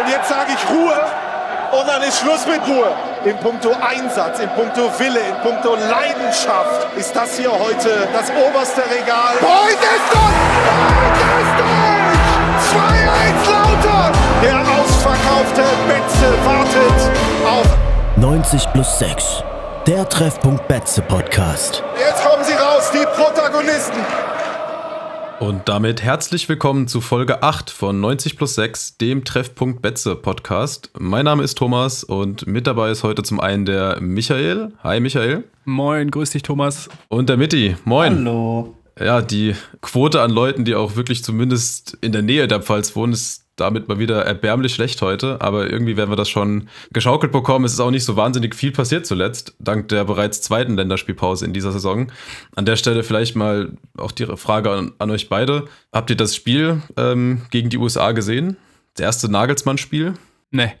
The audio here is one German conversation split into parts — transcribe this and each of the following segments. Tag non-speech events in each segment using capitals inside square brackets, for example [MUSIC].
Und jetzt sage ich Ruhe und dann ist Schluss mit Ruhe. In puncto Einsatz, in puncto Wille, in puncto Leidenschaft ist das hier heute das oberste Regal. Heute ist durch! Heute ist durch! 2-1 Lauter! Der ausverkaufte Betze wartet auf 90 plus 6. Der Treffpunkt Betze Podcast. Jetzt kommen sie raus, die Protagonisten. Und damit herzlich willkommen zu Folge 8 von 90 plus 6, dem Treffpunkt Betze Podcast. Mein Name ist Thomas und mit dabei ist heute zum einen der Michael. Hi Michael. Moin, grüß dich Thomas. Und der Mitti. Moin. Hallo. Ja, die Quote an Leuten, die auch wirklich zumindest in der Nähe der Pfalz wohnen, ist damit mal wieder erbärmlich schlecht heute. Aber irgendwie werden wir das schon geschaukelt bekommen. Es ist auch nicht so wahnsinnig viel passiert zuletzt, dank der bereits zweiten Länderspielpause in dieser Saison. An der Stelle vielleicht mal auch die Frage an, an euch beide. Habt ihr das Spiel ähm, gegen die USA gesehen? Das erste Nagelsmann-Spiel? Nee.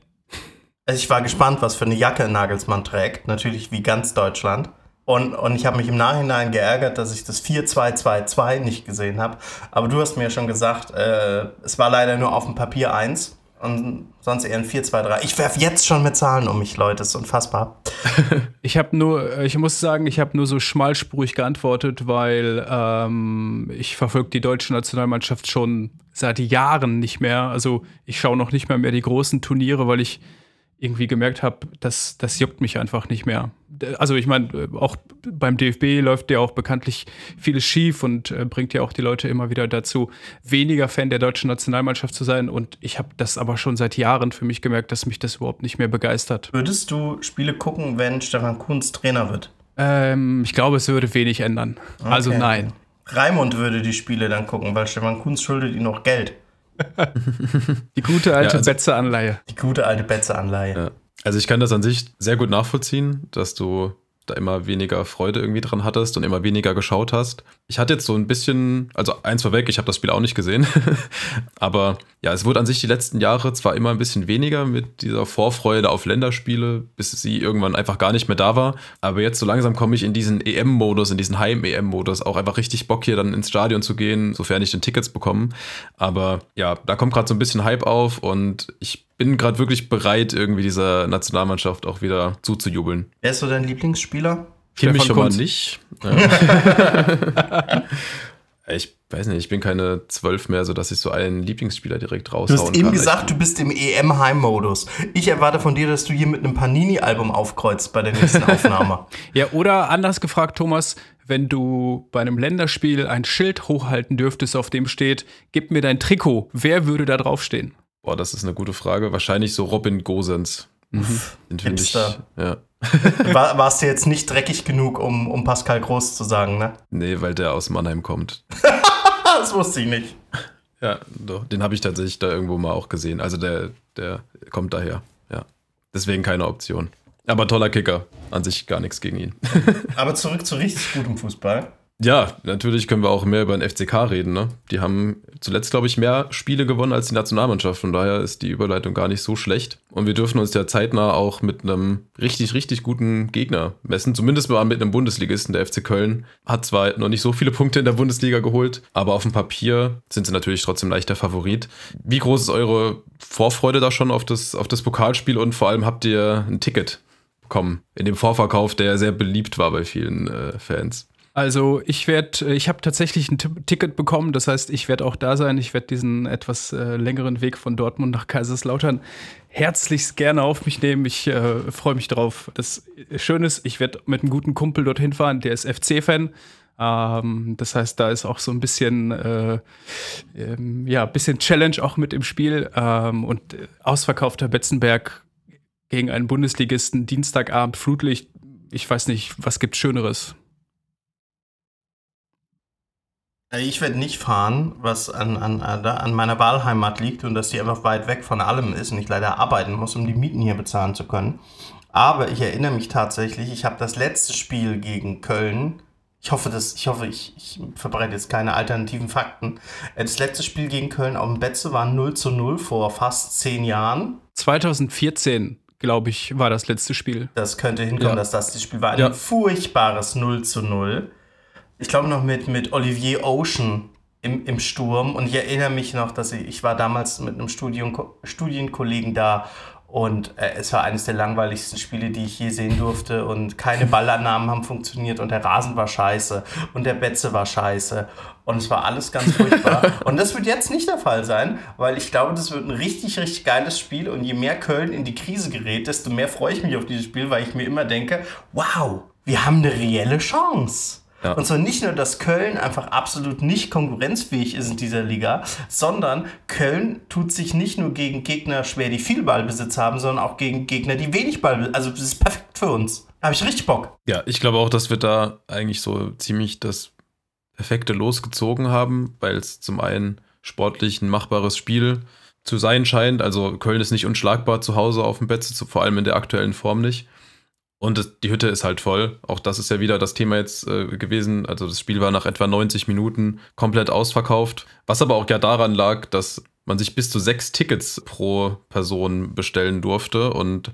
Also ich war gespannt, was für eine Jacke Nagelsmann trägt. Natürlich wie ganz Deutschland. Und, und ich habe mich im Nachhinein geärgert, dass ich das 4-2-2-2 nicht gesehen habe. Aber du hast mir ja schon gesagt, äh, es war leider nur auf dem Papier 1 und sonst eher ein 4-2-3. Ich werfe jetzt schon mit Zahlen um mich, Leute, das ist unfassbar. [LAUGHS] ich habe nur, äh, ich muss sagen, ich habe nur so schmalspurig geantwortet, weil ähm, ich verfolge die deutsche Nationalmannschaft schon seit Jahren nicht mehr. Also ich schaue noch nicht mehr mehr die großen Turniere, weil ich irgendwie gemerkt habe, dass das juckt mich einfach nicht mehr. Also ich meine, auch beim DFB läuft ja auch bekanntlich vieles schief und äh, bringt ja auch die Leute immer wieder dazu, weniger Fan der deutschen Nationalmannschaft zu sein. Und ich habe das aber schon seit Jahren für mich gemerkt, dass mich das überhaupt nicht mehr begeistert. Würdest du Spiele gucken, wenn Stefan Kunz Trainer wird? Ähm, ich glaube, es würde wenig ändern. Okay. Also nein. Raimund würde die Spiele dann gucken, weil Stefan Kunz schuldet ihm noch Geld. [LAUGHS] Die gute alte ja, also, Betze-Anleihe. Die gute alte Betze-Anleihe. Ja. Also ich kann das an sich sehr gut nachvollziehen, dass du da immer weniger Freude irgendwie dran hattest und immer weniger geschaut hast. Ich hatte jetzt so ein bisschen, also eins vorweg, ich habe das Spiel auch nicht gesehen, [LAUGHS] aber ja, es wurde an sich die letzten Jahre zwar immer ein bisschen weniger mit dieser Vorfreude auf Länderspiele, bis sie irgendwann einfach gar nicht mehr da war, aber jetzt so langsam komme ich in diesen EM-Modus, in diesen Heim-EM-Modus, auch einfach richtig Bock hier dann ins Stadion zu gehen, sofern ich den Tickets bekomme. Aber ja, da kommt gerade so ein bisschen Hype auf und ich bin gerade wirklich bereit, irgendwie dieser Nationalmannschaft auch wieder zuzujubeln. Wer ist so dein Lieblingsspieler? Kimmich schon mal nicht. [LAUGHS] Ja. [LAUGHS] ich weiß nicht, ich bin keine zwölf mehr, sodass ich so einen Lieblingsspieler direkt raushauen Du hast eben gesagt, du bist im EM-Heim-Modus. Ich erwarte von dir, dass du hier mit einem Panini-Album aufkreuzt bei der nächsten [LAUGHS] Aufnahme. ja, oder anders gefragt, Thomas, wenn du bei einem Länderspiel ein Schild hochhalten dürftest, auf dem steht, gib mir dein Trikot, wer würde da draufstehen? Boah, das ist eine gute Frage. Wahrscheinlich so Robin Gosens. Mhm. Den finde ich. Ja. [LAUGHS] War, warst du jetzt nicht dreckig genug, um, um Pascal Groß zu sagen, ne? Nee, weil der aus Mannheim kommt. [LAUGHS] das wusste ich nicht. Ja, doch, den habe ich tatsächlich da irgendwo mal auch gesehen. Also der, der kommt daher, ja. Deswegen keine Option. Aber toller Kicker. An sich gar nichts gegen ihn. [LAUGHS] Aber zurück zu richtig gutem Fußball. Ja, natürlich können wir auch mehr über den FCK reden. Ne? Die haben zuletzt, glaube ich, mehr Spiele gewonnen als die Nationalmannschaft. Von daher ist die Überleitung gar nicht so schlecht. Und wir dürfen uns ja zeitnah auch mit einem richtig, richtig guten Gegner messen. Zumindest mal mit einem Bundesligisten. Der FC Köln hat zwar noch nicht so viele Punkte in der Bundesliga geholt, aber auf dem Papier sind sie natürlich trotzdem leichter Favorit. Wie groß ist eure Vorfreude da schon auf das, auf das Pokalspiel und vor allem habt ihr ein Ticket bekommen in dem Vorverkauf, der sehr beliebt war bei vielen äh, Fans? Also ich werde, äh, ich habe tatsächlich ein T Ticket bekommen, das heißt, ich werde auch da sein. Ich werde diesen etwas äh, längeren Weg von Dortmund nach Kaiserslautern herzlichst gerne auf mich nehmen. Ich äh, freue mich drauf. Das Schöne ist, ich werde mit einem guten Kumpel dorthin fahren, der ist FC-Fan. Ähm, das heißt, da ist auch so ein bisschen, äh, ähm, ja, bisschen Challenge auch mit im Spiel. Ähm, und äh, ausverkaufter Betzenberg gegen einen Bundesligisten, Dienstagabend, Flutlicht. Ich weiß nicht, was gibt Schöneres? Äh, ich werde nicht fahren, was an, an, an meiner Wahlheimat liegt und dass die einfach weit weg von allem ist und ich leider arbeiten muss, um die Mieten hier bezahlen zu können. Aber ich erinnere mich tatsächlich, ich habe das letzte Spiel gegen Köln. Ich hoffe, dass, ich, hoffe ich, ich verbreite jetzt keine alternativen Fakten. Äh, das letzte Spiel gegen Köln auf dem Betze war 0 zu 0 vor fast zehn Jahren. 2014, glaube ich, war das letzte Spiel. Das könnte hinkommen, ja. dass das das Spiel war. Ein ja. furchtbares 0 zu 0 ich glaube noch mit, mit Olivier Ocean im, im Sturm. Und ich erinnere mich noch, dass ich, ich war damals mit einem Studium, Studienkollegen da und äh, es war eines der langweiligsten Spiele, die ich je sehen durfte. Und keine [LAUGHS] Ballannahmen haben funktioniert und der Rasen war scheiße und der Betze war scheiße. Und es war alles ganz furchtbar. [LAUGHS] und das wird jetzt nicht der Fall sein, weil ich glaube, das wird ein richtig, richtig geiles Spiel. Und je mehr Köln in die Krise gerät, desto mehr freue ich mich auf dieses Spiel, weil ich mir immer denke, wow, wir haben eine reelle Chance. Ja. Und zwar nicht nur, dass Köln einfach absolut nicht konkurrenzfähig ist in dieser Liga, sondern Köln tut sich nicht nur gegen Gegner schwer, die viel Ballbesitz haben, sondern auch gegen Gegner, die wenig Ballbesitz haben. Also das ist perfekt für uns. Da habe ich richtig Bock. Ja, ich glaube auch, dass wir da eigentlich so ziemlich das perfekte losgezogen haben, weil es zum einen sportlich ein machbares Spiel zu sein scheint. Also Köln ist nicht unschlagbar zu Hause auf dem Bett, vor allem in der aktuellen Form nicht. Und die Hütte ist halt voll. Auch das ist ja wieder das Thema jetzt äh, gewesen. Also das Spiel war nach etwa 90 Minuten komplett ausverkauft. Was aber auch ja daran lag, dass man sich bis zu sechs Tickets pro Person bestellen durfte. Und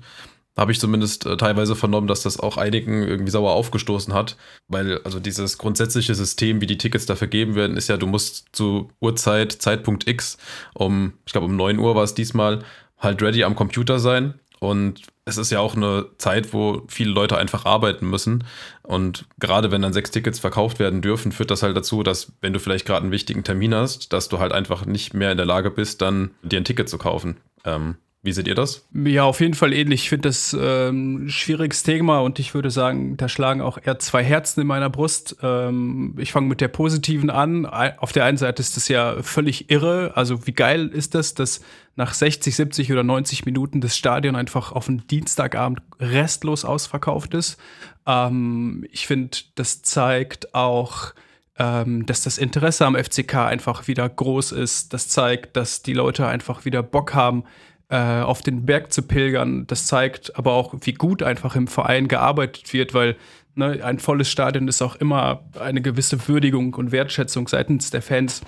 habe ich zumindest äh, teilweise vernommen, dass das auch einigen irgendwie sauer aufgestoßen hat. Weil also dieses grundsätzliche System, wie die Tickets da vergeben werden, ist ja, du musst zu Uhrzeit, Zeitpunkt X, um, ich glaube um 9 Uhr war es diesmal, halt ready am Computer sein. Und es ist ja auch eine Zeit, wo viele Leute einfach arbeiten müssen. Und gerade wenn dann sechs Tickets verkauft werden dürfen, führt das halt dazu, dass wenn du vielleicht gerade einen wichtigen Termin hast, dass du halt einfach nicht mehr in der Lage bist, dann dir ein Ticket zu kaufen. Ähm, wie seht ihr das? Ja, auf jeden Fall ähnlich. Ich finde das ähm, ein schwieriges Thema und ich würde sagen, da schlagen auch eher zwei Herzen in meiner Brust. Ähm, ich fange mit der positiven an. Auf der einen Seite ist das ja völlig irre. Also wie geil ist das, dass nach 60, 70 oder 90 Minuten das Stadion einfach auf einen Dienstagabend restlos ausverkauft ist. Ähm, ich finde, das zeigt auch, ähm, dass das Interesse am FCK einfach wieder groß ist. Das zeigt, dass die Leute einfach wieder Bock haben, äh, auf den Berg zu pilgern. Das zeigt aber auch, wie gut einfach im Verein gearbeitet wird, weil ne, ein volles Stadion ist auch immer eine gewisse Würdigung und Wertschätzung seitens der Fans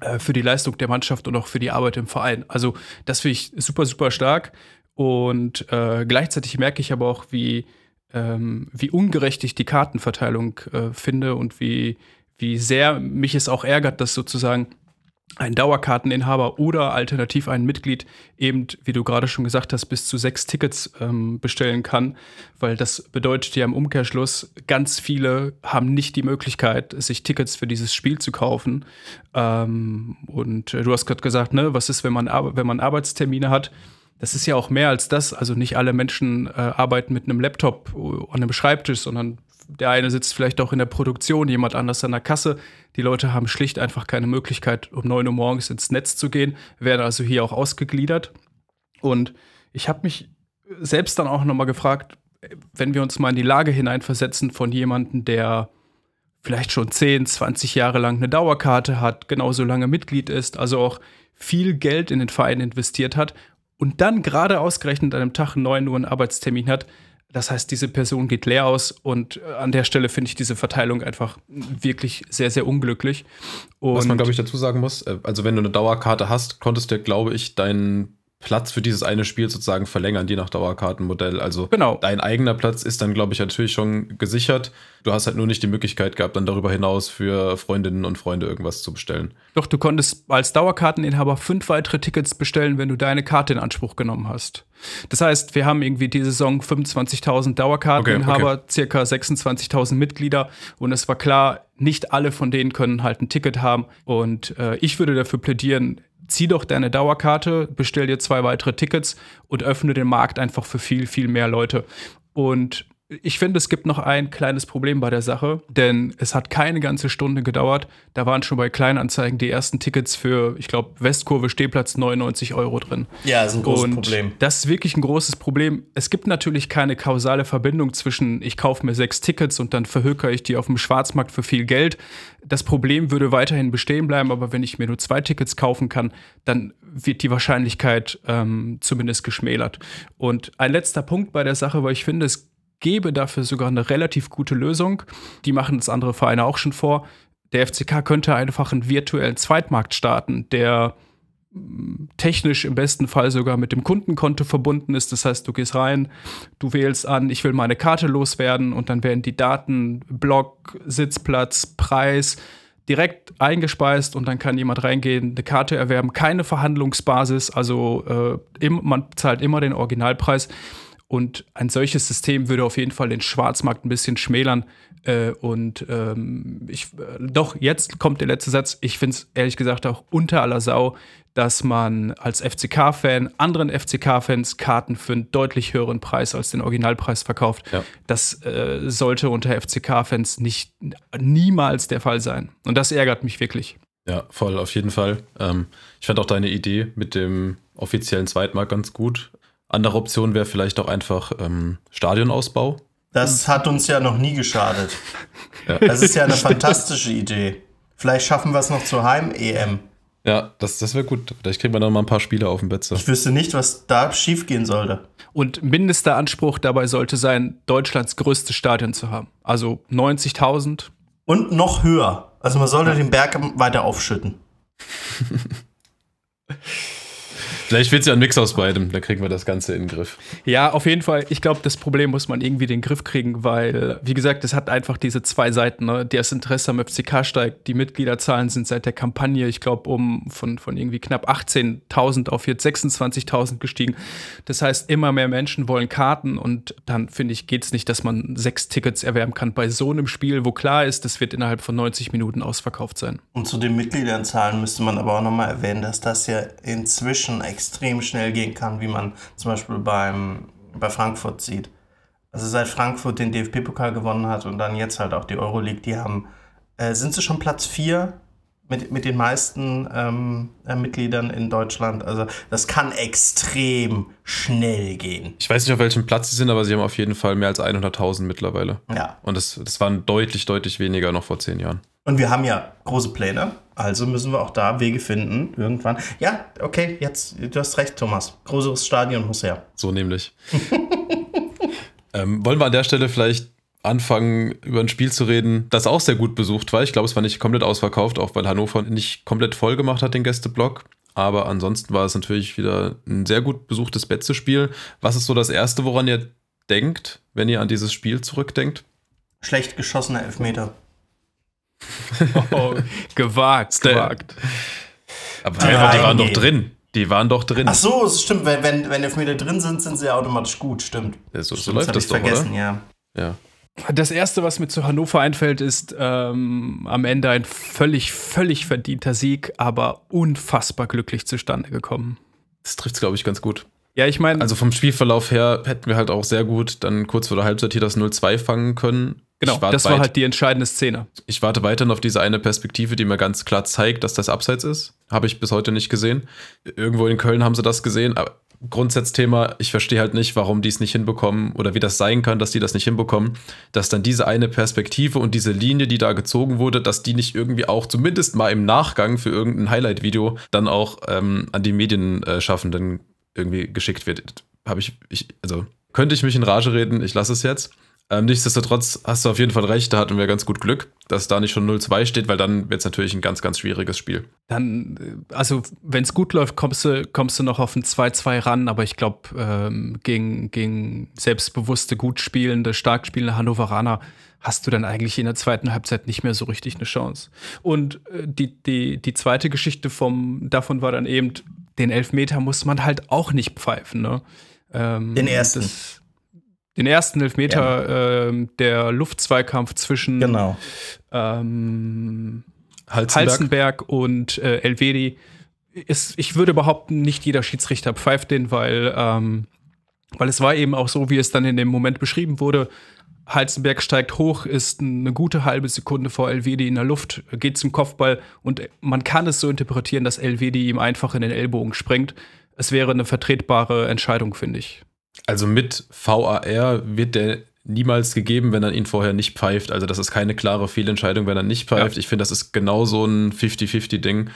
äh, für die Leistung der Mannschaft und auch für die Arbeit im Verein. Also das finde ich super, super stark. Und äh, gleichzeitig merke ich aber auch, wie, ähm, wie ungerecht ich die Kartenverteilung äh, finde und wie, wie sehr mich es auch ärgert, dass sozusagen ein Dauerkarteninhaber oder alternativ ein Mitglied eben, wie du gerade schon gesagt hast, bis zu sechs Tickets ähm, bestellen kann, weil das bedeutet ja im Umkehrschluss, ganz viele haben nicht die Möglichkeit, sich Tickets für dieses Spiel zu kaufen. Ähm, und äh, du hast gerade gesagt, ne, was ist, wenn man, wenn man Arbeitstermine hat? Das ist ja auch mehr als das. Also nicht alle Menschen äh, arbeiten mit einem Laptop äh, an einem Schreibtisch, sondern der eine sitzt vielleicht auch in der Produktion, jemand anders an der Kasse. Die Leute haben schlicht einfach keine Möglichkeit, um 9 Uhr morgens ins Netz zu gehen, werden also hier auch ausgegliedert. Und ich habe mich selbst dann auch nochmal gefragt, wenn wir uns mal in die Lage hineinversetzen von jemandem, der vielleicht schon 10, 20 Jahre lang eine Dauerkarte hat, genauso lange Mitglied ist, also auch viel Geld in den Verein investiert hat und dann gerade ausgerechnet an einem Tag 9 Uhr einen Arbeitstermin hat, das heißt, diese Person geht leer aus und äh, an der Stelle finde ich diese Verteilung einfach wirklich sehr, sehr unglücklich. Und Was man, glaube ich, dazu sagen muss, äh, also wenn du eine Dauerkarte hast, konntest du, glaube ich, deinen Platz für dieses eine Spiel sozusagen verlängern, je nach Dauerkartenmodell. Also genau. dein eigener Platz ist dann, glaube ich, natürlich schon gesichert. Du hast halt nur nicht die Möglichkeit gehabt, dann darüber hinaus für Freundinnen und Freunde irgendwas zu bestellen. Doch, du konntest als Dauerkarteninhaber fünf weitere Tickets bestellen, wenn du deine Karte in Anspruch genommen hast. Das heißt, wir haben irgendwie diese Saison 25.000 Dauerkarteninhaber, okay, okay. circa 26.000 Mitglieder und es war klar, nicht alle von denen können halt ein Ticket haben und äh, ich würde dafür plädieren, zieh doch deine Dauerkarte, bestell dir zwei weitere Tickets und öffne den Markt einfach für viel, viel mehr Leute. Und ich finde, es gibt noch ein kleines Problem bei der Sache, denn es hat keine ganze Stunde gedauert. Da waren schon bei Kleinanzeigen die ersten Tickets für, ich glaube, Westkurve Stehplatz 99 Euro drin. Ja, das ist ein großes Und Problem. Das ist wirklich ein großes Problem. Es gibt natürlich keine kausale Verbindung zwischen, ich kaufe mir sechs Tickets und dann verhökere ich die auf dem Schwarzmarkt für viel Geld. Das Problem würde weiterhin bestehen bleiben, aber wenn ich mir nur zwei Tickets kaufen kann, dann wird die Wahrscheinlichkeit ähm, zumindest geschmälert. Und ein letzter Punkt bei der Sache, weil ich finde, es gäbe dafür sogar eine relativ gute Lösung. Die machen es andere Vereine auch schon vor. Der FCK könnte einfach einen virtuellen Zweitmarkt starten, der mm, technisch im besten Fall sogar mit dem Kundenkonto verbunden ist. Das heißt, du gehst rein, du wählst an, ich will meine Karte loswerden und dann werden die Daten, Block, Sitzplatz, Preis, direkt eingespeist und dann kann jemand reingehen, eine Karte erwerben, keine Verhandlungsbasis, also äh, im, man zahlt immer den Originalpreis. Und ein solches System würde auf jeden Fall den Schwarzmarkt ein bisschen schmälern. Äh, und ähm, ich, äh, doch, jetzt kommt der letzte Satz. Ich finde es ehrlich gesagt auch unter aller Sau, dass man als FCK-Fan anderen FCK-Fans Karten für einen deutlich höheren Preis als den Originalpreis verkauft. Ja. Das äh, sollte unter FCK-Fans nicht niemals der Fall sein. Und das ärgert mich wirklich. Ja, voll, auf jeden Fall. Ähm, ich fand auch deine Idee mit dem offiziellen Zweitmarkt ganz gut. Andere Option wäre vielleicht auch einfach ähm, Stadionausbau. Das hat uns ja noch nie geschadet. ja. Das ist ja eine [LAUGHS] fantastische Idee. Vielleicht schaffen wir es noch zur Heim-EM. Ja, das, das wäre gut. Vielleicht kriegen wir noch mal ein paar Spiele auf dem Betze. Ich wüsste nicht, was da schiefgehen sollte. Und mindester Anspruch dabei sollte sein, Deutschlands größtes Stadion zu haben. Also 90.000. Und noch höher. Also man sollte den Berg weiter aufschütten. [LAUGHS] Vielleicht wird es ja ein Mix aus beidem, dann kriegen wir das Ganze in den Griff. Ja, auf jeden Fall. Ich glaube, das Problem muss man irgendwie den Griff kriegen, weil, wie gesagt, es hat einfach diese zwei Seiten. Ne? Das Interesse am FCK steigt, die Mitgliederzahlen sind seit der Kampagne, ich glaube, um von, von irgendwie knapp 18.000 auf jetzt 26.000 gestiegen. Das heißt, immer mehr Menschen wollen Karten und dann, finde ich, geht es nicht, dass man sechs Tickets erwerben kann bei so einem Spiel, wo klar ist, das wird innerhalb von 90 Minuten ausverkauft sein. Und zu den Mitgliederzahlen müsste man aber auch nochmal erwähnen, dass das ja inzwischen extrem schnell gehen kann, wie man zum Beispiel beim, bei Frankfurt sieht. Also seit Frankfurt den DFB-Pokal gewonnen hat und dann jetzt halt auch die Euroleague, die haben, äh, sind sie schon Platz 4 mit, mit den meisten ähm, äh, Mitgliedern in Deutschland. Also das kann extrem schnell gehen. Ich weiß nicht, auf welchem Platz sie sind, aber sie haben auf jeden Fall mehr als 100.000 mittlerweile. Ja. Und das, das waren deutlich, deutlich weniger noch vor zehn Jahren. Und wir haben ja große Pläne, also müssen wir auch da Wege finden, irgendwann. Ja, okay, jetzt, du hast recht, Thomas. Größeres Stadion muss her. So nämlich. [LAUGHS] ähm, wollen wir an der Stelle vielleicht anfangen, über ein Spiel zu reden, das auch sehr gut besucht war. Ich glaube, es war nicht komplett ausverkauft, auch weil Hannover nicht komplett voll gemacht hat, den Gästeblock. Aber ansonsten war es natürlich wieder ein sehr gut besuchtes Betze-Spiel. Was ist so das Erste, woran ihr denkt, wenn ihr an dieses Spiel zurückdenkt? Schlecht geschossene Elfmeter. [LAUGHS] Oh, gewagt, gewagt. Aber Nein, die waren doch drin. Die waren doch drin. Ach so, es stimmt. Wenn, wenn, wenn Elfmeter drin sind, sind sie ja automatisch gut. Stimmt. Ja, so, so läuft das, das doch, vergessen, oder? Ja. ja. Das erste, was mir zu Hannover einfällt, ist ähm, am Ende ein völlig, völlig verdienter Sieg, aber unfassbar glücklich zustande gekommen. Das trifft es, glaube ich, ganz gut. Ja, ich meine. Also vom Spielverlauf her hätten wir halt auch sehr gut dann kurz vor der Halbzeit hier das 0-2 fangen können. Genau, das war halt die entscheidende Szene. Ich warte weiterhin auf diese eine Perspektive, die mir ganz klar zeigt, dass das Abseits ist. Habe ich bis heute nicht gesehen. Irgendwo in Köln haben sie das gesehen, aber Grundsatzthema, ich verstehe halt nicht, warum die es nicht hinbekommen oder wie das sein kann, dass die das nicht hinbekommen, dass dann diese eine Perspektive und diese Linie, die da gezogen wurde, dass die nicht irgendwie auch zumindest mal im Nachgang für irgendein Highlight-Video dann auch ähm, an die Medienschaffenden irgendwie geschickt wird. Habe ich, ich, also könnte ich mich in Rage reden, ich lasse es jetzt. Ähm, nichtsdestotrotz hast du auf jeden Fall recht, da hatten wir ganz gut Glück, dass da nicht schon 0-2 steht, weil dann wird es natürlich ein ganz, ganz schwieriges Spiel. Dann, äh, also wenn es gut läuft, kommst du, kommst du noch auf ein 2-2 ran, aber ich glaube, ähm, gegen, gegen selbstbewusste, gut spielende, stark spielende Hannoveraner hast du dann eigentlich in der zweiten Halbzeit nicht mehr so richtig eine Chance. Und äh, die, die, die zweite Geschichte vom, davon war dann eben, den Elfmeter muss man halt auch nicht pfeifen. Ne? Ähm, den ersten. Das, den ersten Elfmeter, ja. äh, der Luftzweikampf zwischen genau. ähm, Halzenberg. Halzenberg. und äh, Elvedi. Ist, ich würde behaupten, nicht jeder Schiedsrichter pfeift den, weil, ähm, weil es war eben auch so, wie es dann in dem Moment beschrieben wurde. Halzenberg steigt hoch, ist eine gute halbe Sekunde vor Elvedi in der Luft, geht zum Kopfball und man kann es so interpretieren, dass Elvedi ihm einfach in den Ellbogen springt. Es wäre eine vertretbare Entscheidung, finde ich. Also mit VAR wird der niemals gegeben, wenn er ihn vorher nicht pfeift. Also das ist keine klare Fehlentscheidung, wenn er nicht pfeift. Ja. Ich finde, das ist genau so ein 50-50-Ding.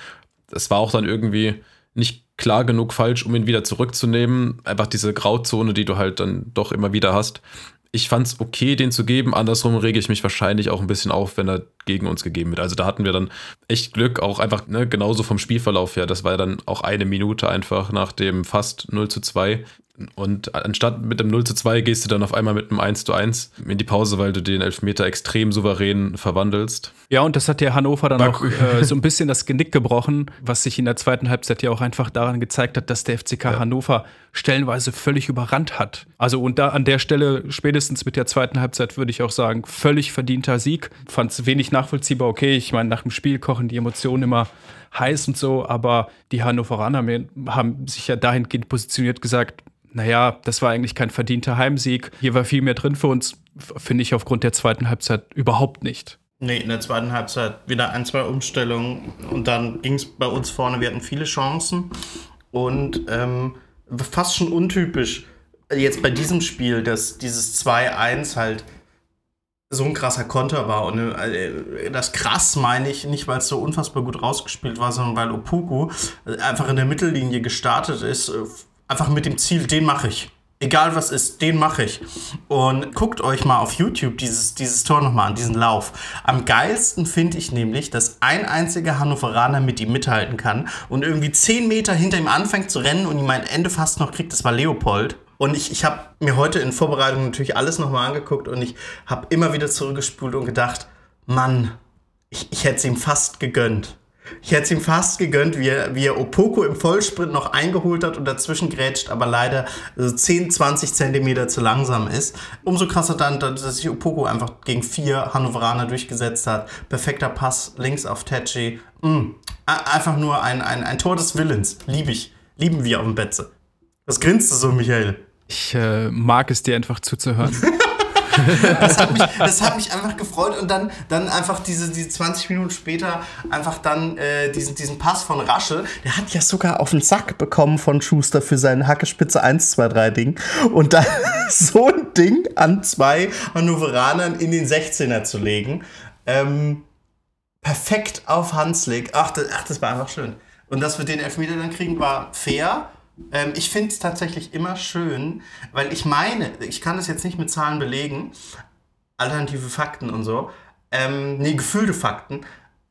Das war auch dann irgendwie nicht klar genug falsch, um ihn wieder zurückzunehmen. Einfach diese Grauzone, die du halt dann doch immer wieder hast ich fand es okay, den zu geben. Andersrum rege ich mich wahrscheinlich auch ein bisschen auf, wenn er gegen uns gegeben wird. Also da hatten wir dann echt Glück, auch einfach ne, genauso vom Spielverlauf her. Das war ja dann auch eine Minute einfach nach dem fast 0 zu 2. Und anstatt mit dem 0 zu 2 gehst du dann auf einmal mit einem 1 zu 1 in die Pause, weil du den Elfmeter extrem souverän verwandelst. Ja, und das hat der Hannover dann auch äh, [LAUGHS] so ein bisschen das Genick gebrochen, was sich in der zweiten Halbzeit ja auch einfach daran gezeigt hat, dass der FCK ja. Hannover stellenweise völlig überrannt hat. Also und da an der Stelle, spätestens mit der zweiten Halbzeit, würde ich auch sagen, völlig verdienter Sieg. Fand es wenig nachvollziehbar, okay, ich meine, nach dem Spiel kochen die Emotionen immer heiß und so, aber die Hannoveraner haben sich ja dahingehend positioniert gesagt, naja, das war eigentlich kein verdienter Heimsieg. Hier war viel mehr drin für uns, finde ich aufgrund der zweiten Halbzeit überhaupt nicht. Nee, in der zweiten Halbzeit wieder ein, zwei Umstellungen und dann ging es bei uns vorne. Wir hatten viele Chancen und ähm, fast schon untypisch jetzt bei diesem Spiel, dass dieses 2-1 halt so ein krasser Konter war. Und äh, das krass meine ich nicht, weil es so unfassbar gut rausgespielt war, sondern weil Opuku einfach in der Mittellinie gestartet ist, äh, einfach mit dem Ziel, den mache ich. Egal was ist, den mache ich. Und guckt euch mal auf YouTube dieses, dieses Tor nochmal an, diesen Lauf. Am geilsten finde ich nämlich, dass ein einziger Hannoveraner mit ihm mithalten kann und irgendwie 10 Meter hinter ihm anfängt zu rennen und ihm ein Ende fast noch kriegt. Das war Leopold. Und ich, ich habe mir heute in Vorbereitung natürlich alles nochmal angeguckt und ich habe immer wieder zurückgespult und gedacht, Mann, ich, ich hätte es ihm fast gegönnt. Ich hätte es ihm fast gegönnt, wie er, wie er Opoko im Vollsprint noch eingeholt hat und dazwischen grätscht, aber leider so 10, 20 Zentimeter zu langsam ist. Umso krasser dann, dass sich Opoko einfach gegen vier Hannoveraner durchgesetzt hat. Perfekter Pass links auf Tetschi. Mm. Einfach nur ein, ein, ein Tor des Willens. Liebe ich. Lieben wir auf dem Betze. Was grinst du so, Michael? Ich äh, mag es dir einfach zuzuhören. [LAUGHS] das, hat mich, das hat mich einfach gefreut und dann, dann einfach diese, diese 20 Minuten später einfach dann äh, diesen, diesen Pass von Rasche. Der hat ja sogar auf den Sack bekommen von Schuster für seinen Hackespitze 1, 2, 3 Ding. Und dann [LAUGHS] so ein Ding an zwei Hannoveranern in den 16er zu legen. Ähm, perfekt auf Hanslik. Ach ach, das war einfach schön. Und dass wir den Elfmeter dann kriegen, war fair. Ähm, ich finde es tatsächlich immer schön, weil ich meine, ich kann das jetzt nicht mit Zahlen belegen, alternative Fakten und so, ähm, nee, gefühlte Fakten.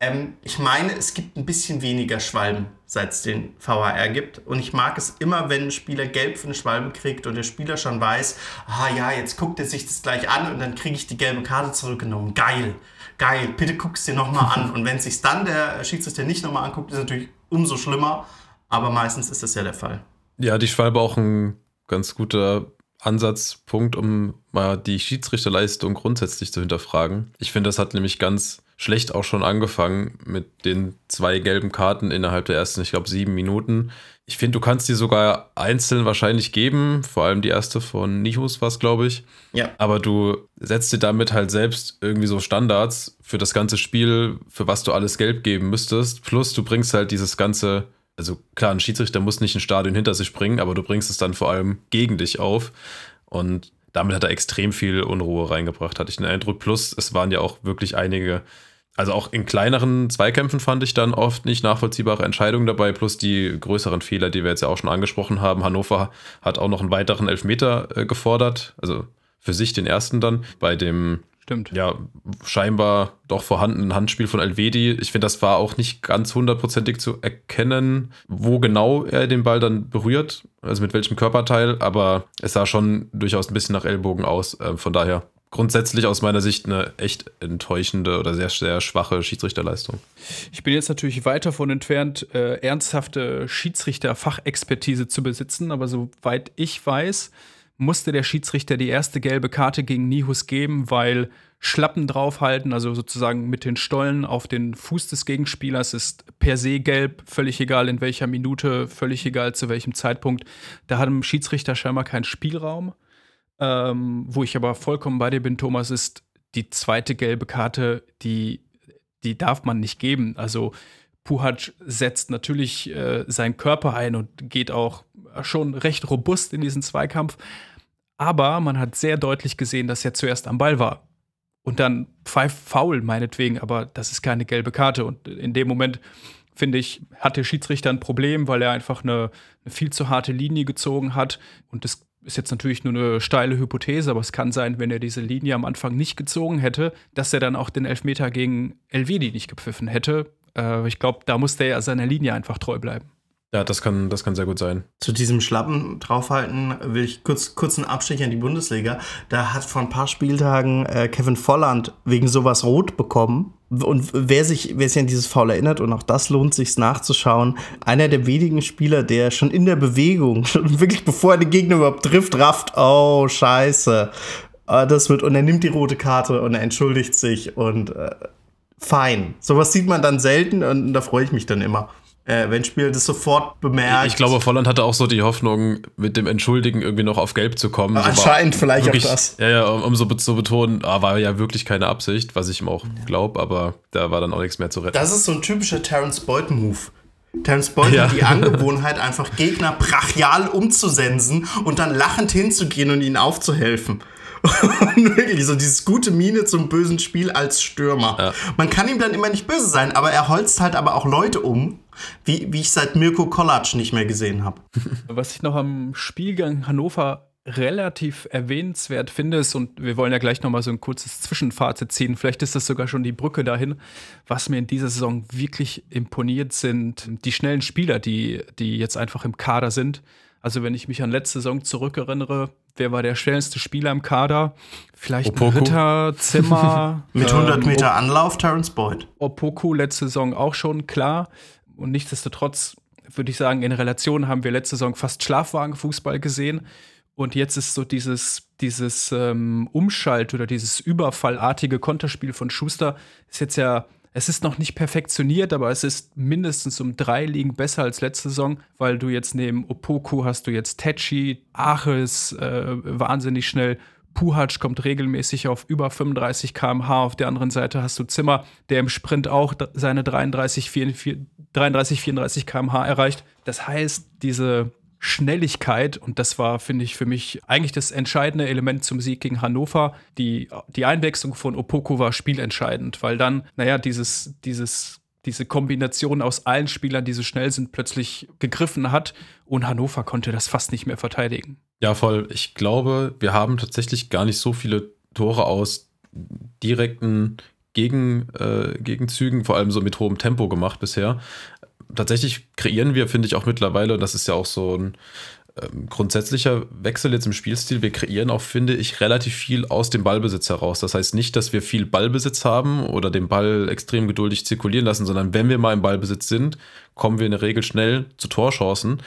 Ähm, ich meine, es gibt ein bisschen weniger Schwalben, seit es den VHR gibt. Und ich mag es immer, wenn ein Spieler gelb für eine Schwalbe kriegt und der Spieler schon weiß, ah ja, jetzt guckt er sich das gleich an und dann kriege ich die gelbe Karte zurückgenommen. Geil, geil, bitte guck es dir nochmal an. Und wenn es sich dann der Schiedsrichter nicht nochmal anguckt, ist es natürlich umso schlimmer. Aber meistens ist das ja der Fall. Ja, die Schwalbe auch ein ganz guter Ansatzpunkt, um mal die Schiedsrichterleistung grundsätzlich zu hinterfragen. Ich finde, das hat nämlich ganz schlecht auch schon angefangen mit den zwei gelben Karten innerhalb der ersten, ich glaube, sieben Minuten. Ich finde, du kannst die sogar einzeln wahrscheinlich geben, vor allem die erste von Nihus war es, glaube ich. Ja. Aber du setzt dir damit halt selbst irgendwie so Standards für das ganze Spiel, für was du alles gelb geben müsstest. Plus du bringst halt dieses ganze also klar, ein Schiedsrichter muss nicht ein Stadion hinter sich bringen, aber du bringst es dann vor allem gegen dich auf. Und damit hat er extrem viel Unruhe reingebracht, hatte ich den Eindruck. Plus, es waren ja auch wirklich einige, also auch in kleineren Zweikämpfen fand ich dann oft nicht nachvollziehbare Entscheidungen dabei, plus die größeren Fehler, die wir jetzt ja auch schon angesprochen haben. Hannover hat auch noch einen weiteren Elfmeter äh, gefordert, also für sich den ersten dann. Bei dem Stimmt. Ja, scheinbar doch vorhandenen Handspiel von Elvedi. Ich finde, das war auch nicht ganz hundertprozentig zu erkennen, wo genau er den Ball dann berührt, also mit welchem Körperteil, aber es sah schon durchaus ein bisschen nach Ellbogen aus. Äh, von daher grundsätzlich aus meiner Sicht eine echt enttäuschende oder sehr, sehr schwache Schiedsrichterleistung. Ich bin jetzt natürlich weit davon entfernt, äh, ernsthafte Schiedsrichter-Fachexpertise zu besitzen, aber soweit ich weiß, musste der Schiedsrichter die erste gelbe Karte gegen Nihus geben, weil Schlappen draufhalten, also sozusagen mit den Stollen auf den Fuß des Gegenspielers, ist per se gelb, völlig egal in welcher Minute, völlig egal zu welchem Zeitpunkt. Da hat ein Schiedsrichter scheinbar keinen Spielraum. Ähm, wo ich aber vollkommen bei dir bin, Thomas, ist die zweite gelbe Karte, die, die darf man nicht geben. Also Puhac setzt natürlich äh, seinen Körper ein und geht auch schon recht robust in diesen Zweikampf. Aber man hat sehr deutlich gesehen, dass er zuerst am Ball war. Und dann pfeift faul, meinetwegen, aber das ist keine gelbe Karte. Und in dem Moment, finde ich, hat der Schiedsrichter ein Problem, weil er einfach eine, eine viel zu harte Linie gezogen hat. Und das ist jetzt natürlich nur eine steile Hypothese, aber es kann sein, wenn er diese Linie am Anfang nicht gezogen hätte, dass er dann auch den Elfmeter gegen Elvedi nicht gepfiffen hätte. Äh, ich glaube, da musste er seiner Linie einfach treu bleiben. Ja, das kann, das kann sehr gut sein. Zu diesem Schlappen draufhalten will ich kurz, kurz einen Abstich an die Bundesliga. Da hat vor ein paar Spieltagen äh, Kevin Volland wegen sowas rot bekommen. Und wer sich, wer sich an dieses Foul erinnert, und auch das lohnt sich nachzuschauen, einer der wenigen Spieler, der schon in der Bewegung, [LAUGHS] schon wirklich bevor er den Gegner überhaupt trifft, rafft, oh, scheiße. Äh, das wird, und er nimmt die rote Karte und er entschuldigt sich und äh, fein. Sowas sieht man dann selten und da freue ich mich dann immer äh, wenn Spieler das sofort bemerkt. Ich glaube, Volland hatte auch so die Hoffnung, mit dem Entschuldigen irgendwie noch auf Gelb zu kommen. Anscheinend so vielleicht wirklich, auch das. Ja, ja, um, um so zu betonen, ah, war ja wirklich keine Absicht, was ich ihm auch glaube, aber da war dann auch nichts mehr zu retten. Das ist so ein typischer Terence Boyd-Move. Terence Boyd ja. hat die [LAUGHS] Angewohnheit, einfach Gegner brachial umzusensen und dann lachend hinzugehen und ihnen aufzuhelfen. Und [LAUGHS] wirklich so dieses gute Miene zum bösen Spiel als Stürmer. Ja. Man kann ihm dann immer nicht böse sein, aber er holzt halt aber auch Leute um, wie, wie ich seit Mirko Kolac nicht mehr gesehen habe. [LAUGHS] Was ich noch am Spielgang Hannover relativ erwähnenswert finde, ist, und wir wollen ja gleich nochmal so ein kurzes Zwischenfazit ziehen, vielleicht ist das sogar schon die Brücke dahin, was mir in dieser Saison wirklich imponiert sind, die schnellen Spieler, die, die jetzt einfach im Kader sind. Also wenn ich mich an letzte Saison zurückerinnere, wer war der schnellste Spieler im Kader? Vielleicht Opoku. Ritter, Zimmer. [LAUGHS] Mit 100 ähm, Meter Anlauf, Terence Boyd. Opoku letzte Saison auch schon, klar. Und nichtsdestotrotz würde ich sagen, in Relation haben wir letzte Saison fast Schlafwagenfußball gesehen. Und jetzt ist so dieses, dieses ähm, Umschalt oder dieses überfallartige Konterspiel von Schuster ist jetzt ja es ist noch nicht perfektioniert, aber es ist mindestens um drei Ligen besser als letzte Saison, weil du jetzt neben Opoku hast du jetzt Techi, Aches, äh, wahnsinnig schnell. Puhac kommt regelmäßig auf über 35 km/h. Auf der anderen Seite hast du Zimmer, der im Sprint auch seine 33, 34, 33 34 km/h erreicht. Das heißt, diese Schnelligkeit und das war, finde ich, für mich eigentlich das entscheidende Element zum Sieg gegen Hannover. Die, die Einwechslung von Opoko war spielentscheidend, weil dann, naja, dieses, dieses, diese Kombination aus allen Spielern, die so schnell sind, plötzlich gegriffen hat und Hannover konnte das fast nicht mehr verteidigen. Ja, voll. Ich glaube, wir haben tatsächlich gar nicht so viele Tore aus direkten gegen, äh, Gegenzügen, vor allem so mit hohem Tempo gemacht bisher tatsächlich kreieren wir, finde ich auch mittlerweile, und das ist ja auch so ein ähm, grundsätzlicher Wechsel jetzt im Spielstil. Wir kreieren auch, finde ich, relativ viel aus dem Ballbesitz heraus. Das heißt nicht, dass wir viel Ballbesitz haben oder den Ball extrem geduldig zirkulieren lassen, sondern wenn wir mal im Ballbesitz sind, kommen wir in der Regel schnell zu Torchancen.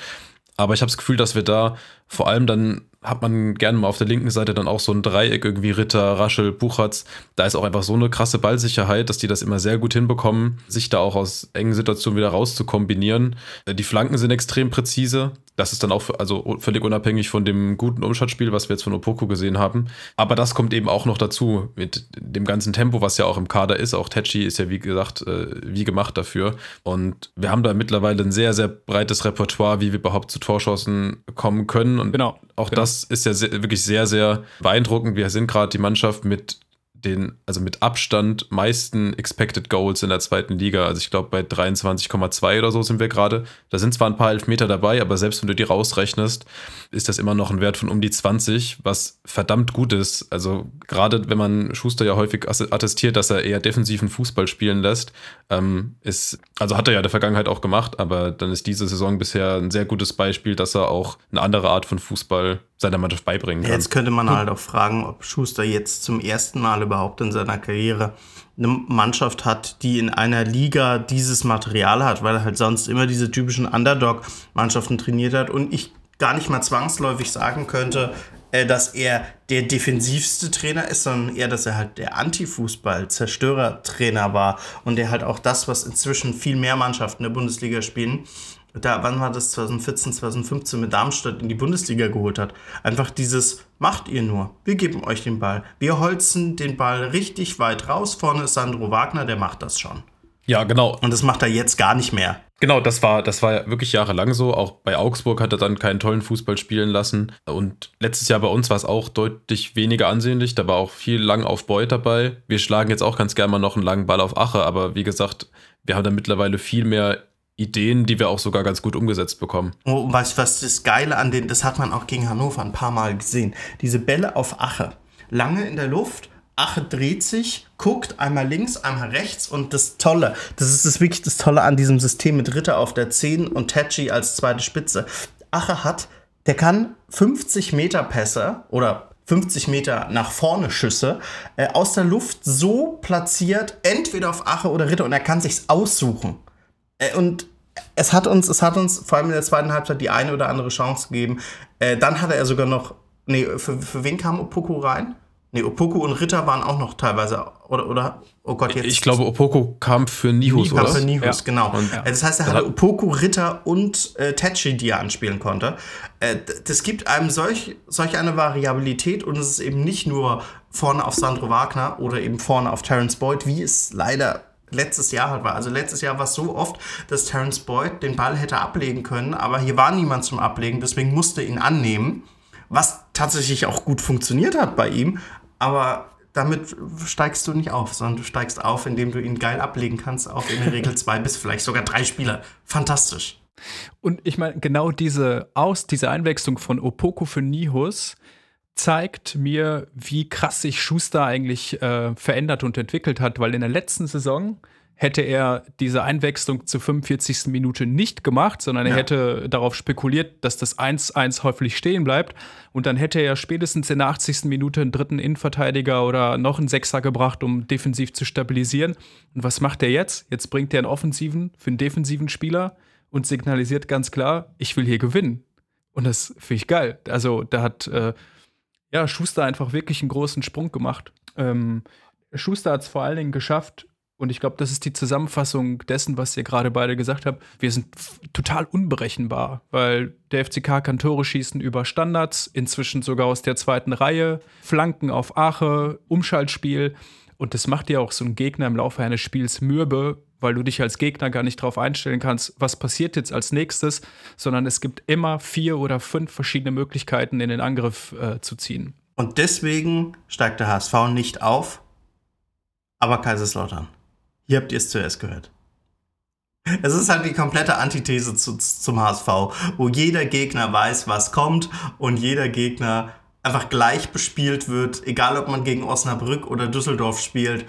Aber ich habe das Gefühl, dass wir da vor allem dann hat man gerne mal auf der linken Seite dann auch so ein Dreieck, irgendwie Ritter, Raschel, Buchatz. Da ist auch einfach so eine krasse Ballsicherheit, dass die das immer sehr gut hinbekommen, sich da auch aus engen Situationen wieder rauszukombinieren. Die Flanken sind extrem präzise. Das ist dann auch also völlig unabhängig von dem guten Umschaltspiel, was wir jetzt von Opoko gesehen haben. Aber das kommt eben auch noch dazu mit dem ganzen Tempo, was ja auch im Kader ist. Auch Tetchi ist ja wie gesagt äh, wie gemacht dafür. Und wir haben da mittlerweile ein sehr, sehr breites Repertoire, wie wir überhaupt zu Torschancen kommen können. Und genau, auch genau. das ist ja sehr, wirklich sehr, sehr beeindruckend. Wir sind gerade die Mannschaft mit den, also mit Abstand meisten Expected Goals in der zweiten Liga. Also ich glaube bei 23,2 oder so sind wir gerade. Da sind zwar ein paar Elfmeter dabei, aber selbst wenn du die rausrechnest, ist das immer noch ein Wert von um die 20, was verdammt gut ist. Also gerade wenn man Schuster ja häufig attestiert, dass er eher defensiven Fußball spielen lässt, ähm, ist, also hat er ja in der Vergangenheit auch gemacht, aber dann ist diese Saison bisher ein sehr gutes Beispiel, dass er auch eine andere Art von Fußball seiner Mannschaft beibringen kann. Jetzt könnte man halt auch fragen, ob Schuster jetzt zum ersten Mal überhaupt in seiner Karriere eine Mannschaft hat, die in einer Liga dieses Material hat, weil er halt sonst immer diese typischen Underdog-Mannschaften trainiert hat und ich gar nicht mal zwangsläufig sagen könnte, äh, dass er der defensivste Trainer ist, sondern eher, dass er halt der Anti-Fußball-Zerstörertrainer war und der halt auch das, was inzwischen viel mehr Mannschaften der Bundesliga spielen, da, wann war das, 2014, 2015 mit Darmstadt in die Bundesliga geholt hat. Einfach dieses, macht ihr nur. Wir geben euch den Ball. Wir holzen den Ball richtig weit raus. Vorne ist Sandro Wagner, der macht das schon. Ja, genau. Und das macht er jetzt gar nicht mehr. Genau, das war, das war wirklich jahrelang so. Auch bei Augsburg hat er dann keinen tollen Fußball spielen lassen. Und letztes Jahr bei uns war es auch deutlich weniger ansehnlich. Da war auch viel lang auf Beut dabei. Wir schlagen jetzt auch ganz gerne mal noch einen langen Ball auf Ache, aber wie gesagt, wir haben da mittlerweile viel mehr Ideen, die wir auch sogar ganz gut umgesetzt bekommen. Oh, weißt was das Geile an den, das hat man auch gegen Hannover ein paar Mal gesehen. Diese Bälle auf Ache, lange in der Luft, Ache dreht sich, guckt einmal links, einmal rechts und das Tolle, das ist das wirklich das Tolle an diesem System mit Ritter auf der 10 und Tachi als zweite Spitze. Ache hat, der kann 50 Meter Pässe oder 50 Meter nach vorne Schüsse äh, aus der Luft so platziert, entweder auf Ache oder Ritter und er kann sich's aussuchen. Äh, und es hat uns, es hat uns vor allem in der zweiten Halbzeit die eine oder andere Chance gegeben. Äh, dann hatte er sogar noch, nee, für, für wen kam Opoku rein? Nee, Opoku und Ritter waren auch noch teilweise, oder, oder oh Gott, jetzt. Ich glaube, Opoku kam für Nihus, Kam oder? für Nihus, Ja. genau. Und- Äh, Das heißt, er hatte hat- Opoku, Ritter und äh, Tachi, die er anspielen konnte. Äh, das gibt einem solch, solch eine Variabilität und es ist eben nicht nur vorne auf Sandro Wagner oder eben vorne auf Terence Boyd, wie es leider letztes Jahr halt war. Also letztes Jahr war es so oft, dass Terence Boyd den Ball hätte ablegen können, aber hier war niemand zum Ablegen, deswegen musste ihn annehmen, was tatsächlich auch gut funktioniert hat bei ihm, aber damit steigst du nicht auf, sondern du steigst auf, indem du ihn geil ablegen kannst auf in der Regel [LAUGHS] zwei bis vielleicht sogar drei Spieler. Fantastisch. Und ich meine, genau diese Aus, diese Einwechslung von Opoko für Nihus zeigt mir, wie krass sich Schuster eigentlich äh, verändert und entwickelt hat, weil in der letzten Saison hätte er diese Einwechslung zur 45. Minute nicht gemacht, sondern er Ja. hätte darauf spekuliert, dass das 1-1 häufig stehen bleibt. Und dann hätte er spätestens in der 80. Minute einen dritten Innenverteidiger oder noch einen Sechser gebracht, um defensiv zu stabilisieren. Und was macht er jetzt? Jetzt bringt er einen offensiven für einen defensiven Spieler und signalisiert ganz klar, ich will hier gewinnen. Und das finde ich geil. Also da hat äh, ja, Schuster einfach wirklich einen großen Sprung gemacht. Ähm, Schuster hat es vor allen Dingen geschafft, und ich glaube, das ist die Zusammenfassung dessen, was ihr gerade beide gesagt habt. Wir sind total unberechenbar, weil der FCK kann Tore schießen über Standards, inzwischen sogar aus der zweiten Reihe, Flanken auf Ache, Umschaltspiel. Und das macht dir auch so ein Gegner im Laufe eines Spiels mürbe, weil du dich als Gegner gar nicht darauf einstellen kannst, was passiert jetzt als nächstes, sondern es gibt immer vier oder fünf verschiedene Möglichkeiten, in den Angriff äh, zu ziehen. Und deswegen steigt der HSV nicht auf, aber Kaiserslautern. Hier habt ihr es zuerst gehört. Es ist halt die komplette Antithese zu, zum HSV, wo jeder Gegner weiß, was kommt und jeder Gegner einfach gleich bespielt wird, egal ob man gegen Osnabrück oder Düsseldorf spielt.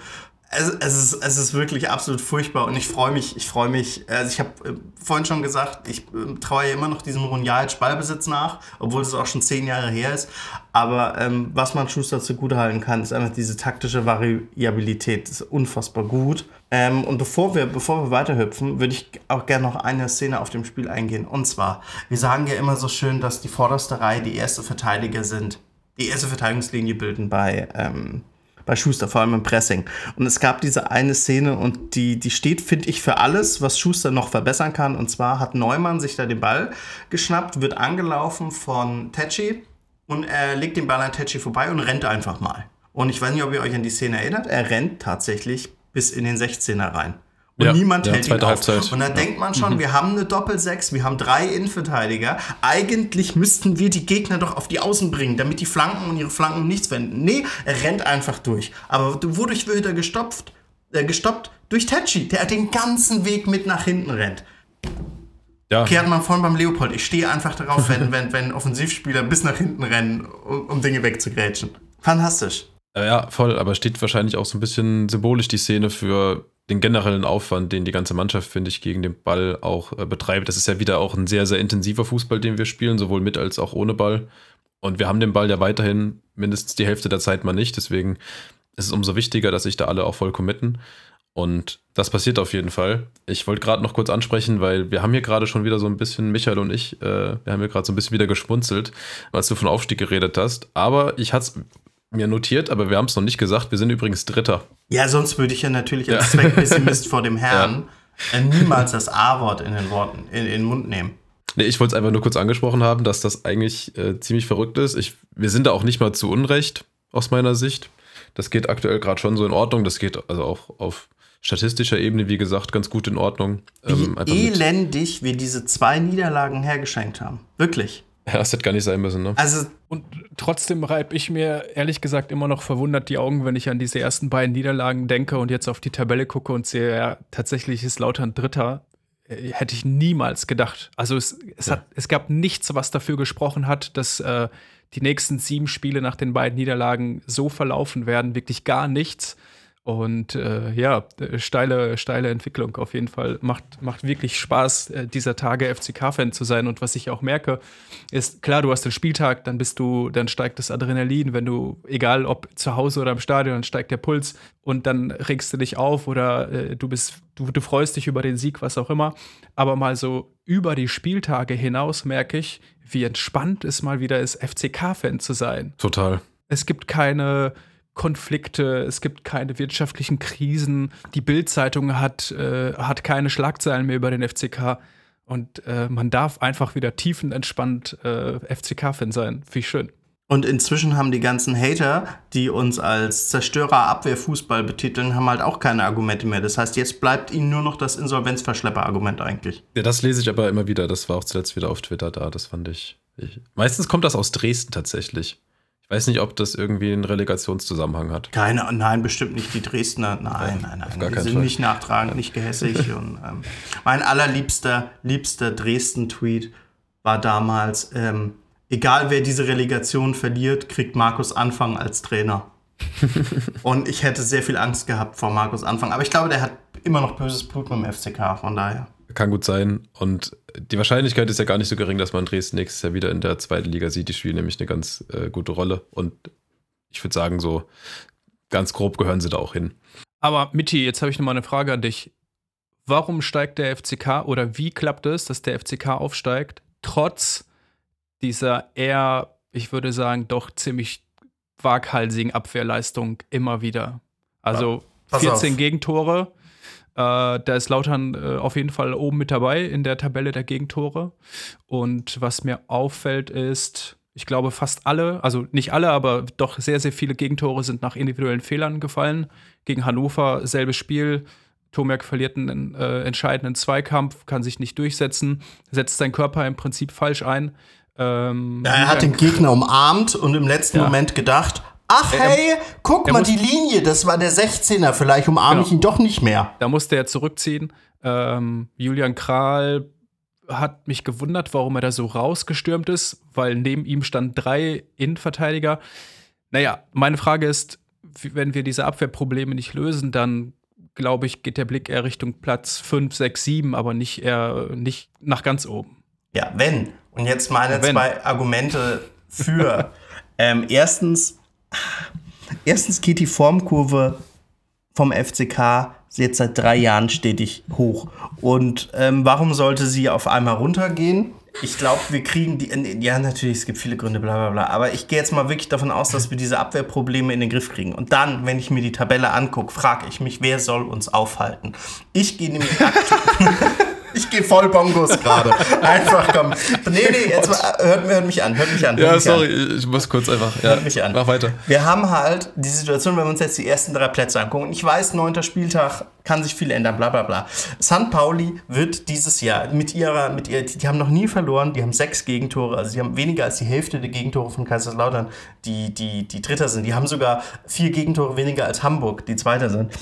Es, es, ist, es ist wirklich absolut furchtbar und ich freue mich, ich freue mich, also ich habe äh, vorhin schon gesagt, ich äh, traue immer noch diesem Ronjalic Ballbesitz nach, obwohl es auch schon zehn Jahre her ist, aber ähm, was man Schuster zugutehalten kann, ist einfach diese taktische Variabilität, das ist unfassbar gut. Ähm, und bevor wir, bevor wir weiterhüpfen, würde ich auch gerne noch eine Szene auf dem Spiel eingehen und zwar, wir sagen ja immer so schön, dass die vorderste Reihe die erste Verteidiger sind, die erste Verteidigungslinie bilden bei, ähm, bei Schuster, vor allem im Pressing. Und es gab diese eine Szene und die, die steht, finde ich, für alles, was Schuster noch verbessern kann. Und zwar hat Neumann sich da den Ball geschnappt, wird angelaufen von Tetschi und er legt den Ball an Tetschi vorbei und rennt einfach mal. Und ich weiß nicht, ob ihr euch an die Szene erinnert, er rennt tatsächlich bis in den 16er rein. Und Ja, niemand ja, hält ihn auf. Halbzeit. Und da denkt man schon, wir haben eine Doppel-Sechs, wir haben drei Innenverteidiger. Eigentlich müssten wir die Gegner doch auf die Außen bringen, damit die Flanken und ihre Flanken nichts wenden. Nee, er rennt einfach durch. Aber wodurch wird er gestopft? Äh, gestoppt? Durch Tetschi, der den ganzen Weg mit nach hinten rennt. Ja, Kehrt man vorhin beim Leopold. Ich stehe einfach darauf, wenn, [LAUGHS] wenn, wenn Offensivspieler bis nach hinten rennen, um, um Dinge wegzugrätschen. Fantastisch. Ja, voll, aber steht wahrscheinlich auch so ein bisschen symbolisch die Szene für den generellen Aufwand, den die ganze Mannschaft, finde ich, gegen den Ball auch äh, betreibt. Das ist ja wieder auch ein sehr, sehr intensiver Fußball, den wir spielen, sowohl mit als auch ohne Ball. Und wir haben den Ball ja weiterhin mindestens die Hälfte der Zeit mal nicht. Deswegen ist es umso wichtiger, dass sich da alle auch voll committen. Und das passiert auf jeden Fall. Ich wollte gerade noch kurz ansprechen, weil wir haben hier gerade schon wieder so ein bisschen, Michael und ich, äh, wir haben hier gerade so ein bisschen wieder geschmunzelt, als du von Aufstieg geredet hast. Aber ich hatte es mir notiert, aber wir haben es noch nicht gesagt. Wir sind übrigens Dritter. Ja, sonst würde ich ja natürlich als Zweckpessimist vor dem [LAUGHS] Herrn äh, niemals das A-Wort in den Worten, in, in den Mund nehmen. Nee, ich wollte es einfach nur kurz angesprochen haben, dass das eigentlich äh, ziemlich verrückt ist. Ich, wir sind da auch nicht mal zu Unrecht, aus meiner Sicht. Das geht aktuell gerade schon so in Ordnung. Das geht also auch auf statistischer Ebene, wie gesagt, ganz gut in Ordnung. Wie Ähm, mit- elendig wir diese zwei Niederlagen hergeschenkt haben. Wirklich. Ja, das hätte gar nicht sein müssen, ne? Also, Und trotzdem reibe ich mir ehrlich gesagt immer noch verwundert die Augen, wenn ich an diese ersten beiden Niederlagen denke und jetzt auf die Tabelle gucke und sehe, ja, tatsächlich ist Lautern Dritter. äh, hätte ich niemals gedacht. Also es, es, hat, es gab nichts, was dafür gesprochen hat, dass äh, die nächsten sieben Spiele nach den beiden Niederlagen so verlaufen werden. Wirklich gar nichts. Und äh, ja, steile, steile Entwicklung auf jeden Fall. Macht, macht wirklich Spaß, äh, dieser Tage FCK-Fan zu sein. Und was ich auch merke, ist, klar, du hast den Spieltag, dann bist du, dann steigt das Adrenalin, wenn du, egal ob zu Hause oder im Stadion, dann steigt der Puls und dann regst du dich auf oder äh, du bist, du, du freust dich über den Sieg, was auch immer. Aber mal so über die Spieltage hinaus merke ich, wie entspannt es mal wieder ist, FCK-Fan zu sein. Total. Es gibt keine Konflikte, es gibt keine wirtschaftlichen Krisen. Die Bild-Zeitung hat, äh, hat keine Schlagzeilen mehr über den FCK. Und äh, man darf einfach wieder tiefenentspannt äh, FCK-Fan sein. Finde ich schön. Und inzwischen haben die ganzen Hater, die uns als Zerstörer Abwehrfußball betiteln, haben halt auch keine Argumente mehr. Das heißt, jetzt bleibt ihnen nur noch das Insolvenzverschlepper-Argument eigentlich. Ja, das lese ich aber immer wieder. Das war auch zuletzt wieder auf Twitter da. Das fand ich. ich meistens kommt das aus Dresden tatsächlich. Ich weiß nicht, ob das irgendwie einen Relegationszusammenhang hat. Keine, nein, bestimmt nicht die Dresdner. Nein, nein, nein. Die sind Fall. nicht nachtragend, nicht gehässig. [LAUGHS] und, ähm, mein allerliebster, liebster Dresden-Tweet war damals, ähm, egal wer diese Relegation verliert, kriegt Markus Anfang als Trainer. [LAUGHS] und ich hätte sehr viel Angst gehabt vor Markus Anfang. Aber ich glaube, der hat immer noch böses Blut mit dem FCK, von daher. Kann gut sein. Und die Wahrscheinlichkeit ist ja gar nicht so gering, dass man Dresden nächstes Jahr wieder in der zweiten Liga sieht. Die spielen nämlich eine ganz äh, gute Rolle. Und ich würde sagen, so ganz grob gehören sie da auch hin. Aber Mitti, jetzt habe ich nochmal eine Frage an dich. Warum steigt der FCK oder wie klappt es, dass der FCK aufsteigt, trotz dieser eher, ich würde sagen, doch ziemlich waghalsigen Abwehrleistung immer wieder? Also ja, 14 auf. Gegentore, da ist Lautern äh, auf jeden Fall oben mit dabei in der Tabelle der Gegentore. Und was mir auffällt, ist, ich glaube, fast alle, also nicht alle, aber doch sehr, sehr viele Gegentore sind nach individuellen Fehlern gefallen. Gegen Hannover selbes Spiel. Tomek verliert einen äh, entscheidenden Zweikampf, kann sich nicht durchsetzen, setzt seinen Körper im Prinzip falsch ein. Ähm, ja, er hat den Gegner umarmt und im letzten ja. Moment gedacht, Ach hey, guck mal, die Linie, das war der 16er, vielleicht umarme genau. ich ihn doch nicht mehr. Da musste er zurückziehen. Ähm, Julian Kral hat mich gewundert, warum er da so rausgestürmt ist, weil neben ihm standen drei Innenverteidiger. Naja, meine Frage ist, wenn wir diese Abwehrprobleme nicht lösen, dann glaube ich, geht der Blick eher Richtung Platz 5, 6, 7, aber nicht eher nicht nach ganz oben. Ja, wenn. Und jetzt meine wenn. zwei Argumente für. [LAUGHS] ähm, erstens, Erstens geht die Formkurve vom FCK jetzt seit drei Jahren stetig hoch. Und ähm, warum sollte sie auf einmal runtergehen? Ich glaube, wir kriegen die. Ja, natürlich, es gibt viele Gründe, bla bla bla. Aber ich gehe jetzt mal wirklich davon aus, dass wir diese Abwehrprobleme in den Griff kriegen. Und dann, wenn ich mir die Tabelle angucke, frage ich mich, wer soll uns aufhalten? Ich gehe nämlich aktuell. [LAUGHS] Ich gehe voll Bongos gerade. Einfach komm. Nee, nee, jetzt hört, hört, mich an, hört mich an. Hört ja, sorry, an. ich muss kurz einfach. Ja, hört mich an. Mach weiter. Wir haben halt die Situation, wenn wir uns jetzt die ersten drei Plätze angucken. Ich weiß, neunter Spieltag kann sich viel ändern, bla bla bla. St. Pauli wird dieses Jahr mit ihrer, mit ihr, die, die haben noch nie verloren, die haben sechs Gegentore, also sie haben weniger als die Hälfte der Gegentore von Kaiserslautern, die, die, die Dritter sind. Die haben sogar vier Gegentore weniger als Hamburg, die Zweiter sind.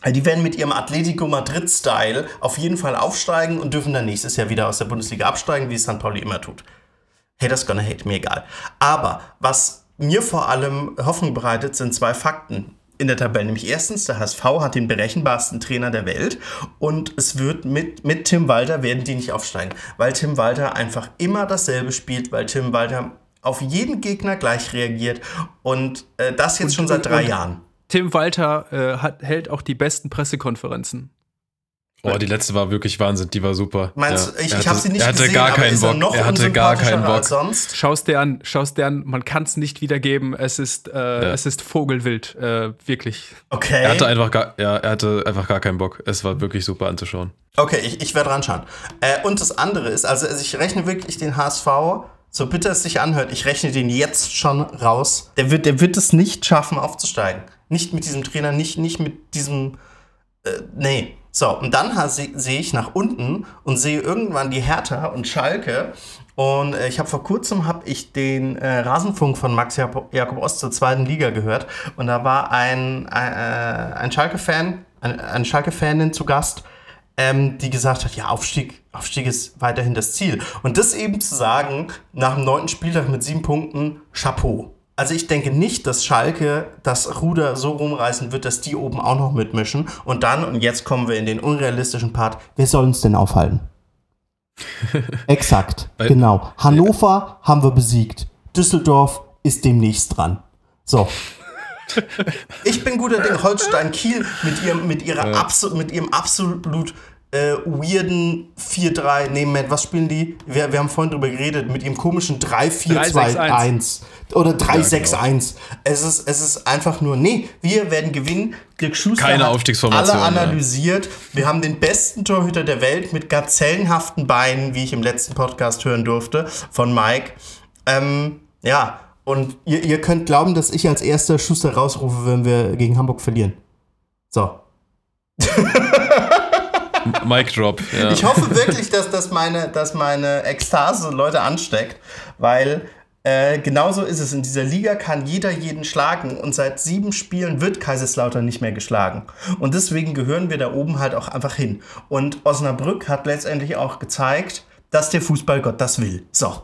Also die werden mit ihrem Atletico Madrid-Style auf jeden Fall aufsteigen und dürfen dann nächstes Jahr wieder aus der Bundesliga absteigen, wie es St. Pauli immer tut. Haters gonna hate, mir egal. Aber was mir vor allem Hoffnung bereitet, sind zwei Fakten in der Tabelle. Nämlich erstens, der HSV hat den berechenbarsten Trainer der Welt und es wird mit, mit Tim Walter werden die nicht aufsteigen, weil Tim Walter einfach immer dasselbe spielt, weil Tim Walter auf jeden Gegner gleich reagiert und äh, das jetzt und, schon seit drei Jahren. Tim Walter äh, hat, hält auch die besten Pressekonferenzen. Oh, die letzte war wirklich Wahnsinn, die war super. Meinst ja. du, ich, ich habe sie nicht er hatte gesehen, gar keinen Bock. Er, er hatte gar keinen Bock. Sonst? Schaust dir an, schaust dir an, man kann es nicht wiedergeben. Es ist, äh, ja. es ist Vogelwild, äh, wirklich. Okay. Er hatte einfach gar, ja, er hatte einfach gar keinen Bock. Es war wirklich super anzuschauen. Okay, ich, ich werde ranschauen. Äh, und das andere ist, also, also ich rechne wirklich den HSV so bitter es sich anhört, ich rechne den jetzt schon raus. Der wird, der wird es nicht schaffen, aufzusteigen. Nicht mit diesem Trainer, nicht, nicht mit diesem. Äh, nee. So, und dann sehe ich nach unten und sehe irgendwann die Hertha und Schalke. Und äh, ich habe vor kurzem hab ich den äh, Rasenfunk von Max Jakob, Ost zur zweiten Liga gehört. Und da war ein, ein, äh, ein Schalke-Fan, ein, eine Schalke-Fanin zu Gast, ähm, die gesagt hat, ja, Aufstieg, Aufstieg ist weiterhin das Ziel. Und das eben zu sagen, nach dem neunten Spieltag mit sieben Punkten, Chapeau. Also ich denke nicht, dass Schalke das Ruder so rumreißen wird, dass die oben auch noch mitmischen. Und dann, und jetzt kommen wir in den unrealistischen Part, wer soll uns denn aufhalten? [LAUGHS] Exakt, genau. Hannover haben wir besiegt. Düsseldorf ist demnächst dran. So. [LAUGHS] Ich bin guter Ding. Holstein Kiel mit ihrem, mit ihrer abso mit ihrem absolut äh, weirden 4-3. Nee, Matt, was spielen die? Wir, wir haben vorhin drüber geredet, mit ihrem komischen 3-4-2-1 oder 3-6-1. Es, ist, es ist einfach nur, nee, wir werden gewinnen. Dirk Schuster Keine Aufstiegsformation, alle ja. analysiert. Wir haben den besten Torhüter der Welt mit gazellenhaften Beinen, wie ich im letzten Podcast hören durfte, von Mike. Ähm, ja, und ihr, ihr könnt glauben, dass ich als erster Schuster rausrufe, wenn wir gegen Hamburg verlieren. So. [LAUGHS] Mic Drop. Ja. Ich hoffe wirklich, dass, das meine, dass meine Ekstase Leute ansteckt, weil äh, genauso ist es. In dieser Liga kann jeder jeden schlagen und seit sieben Spielen wird Kaiserslautern nicht mehr geschlagen. Und deswegen gehören wir da oben halt auch einfach hin. Und Osnabrück hat letztendlich auch gezeigt, dass der Fußballgott das will. So.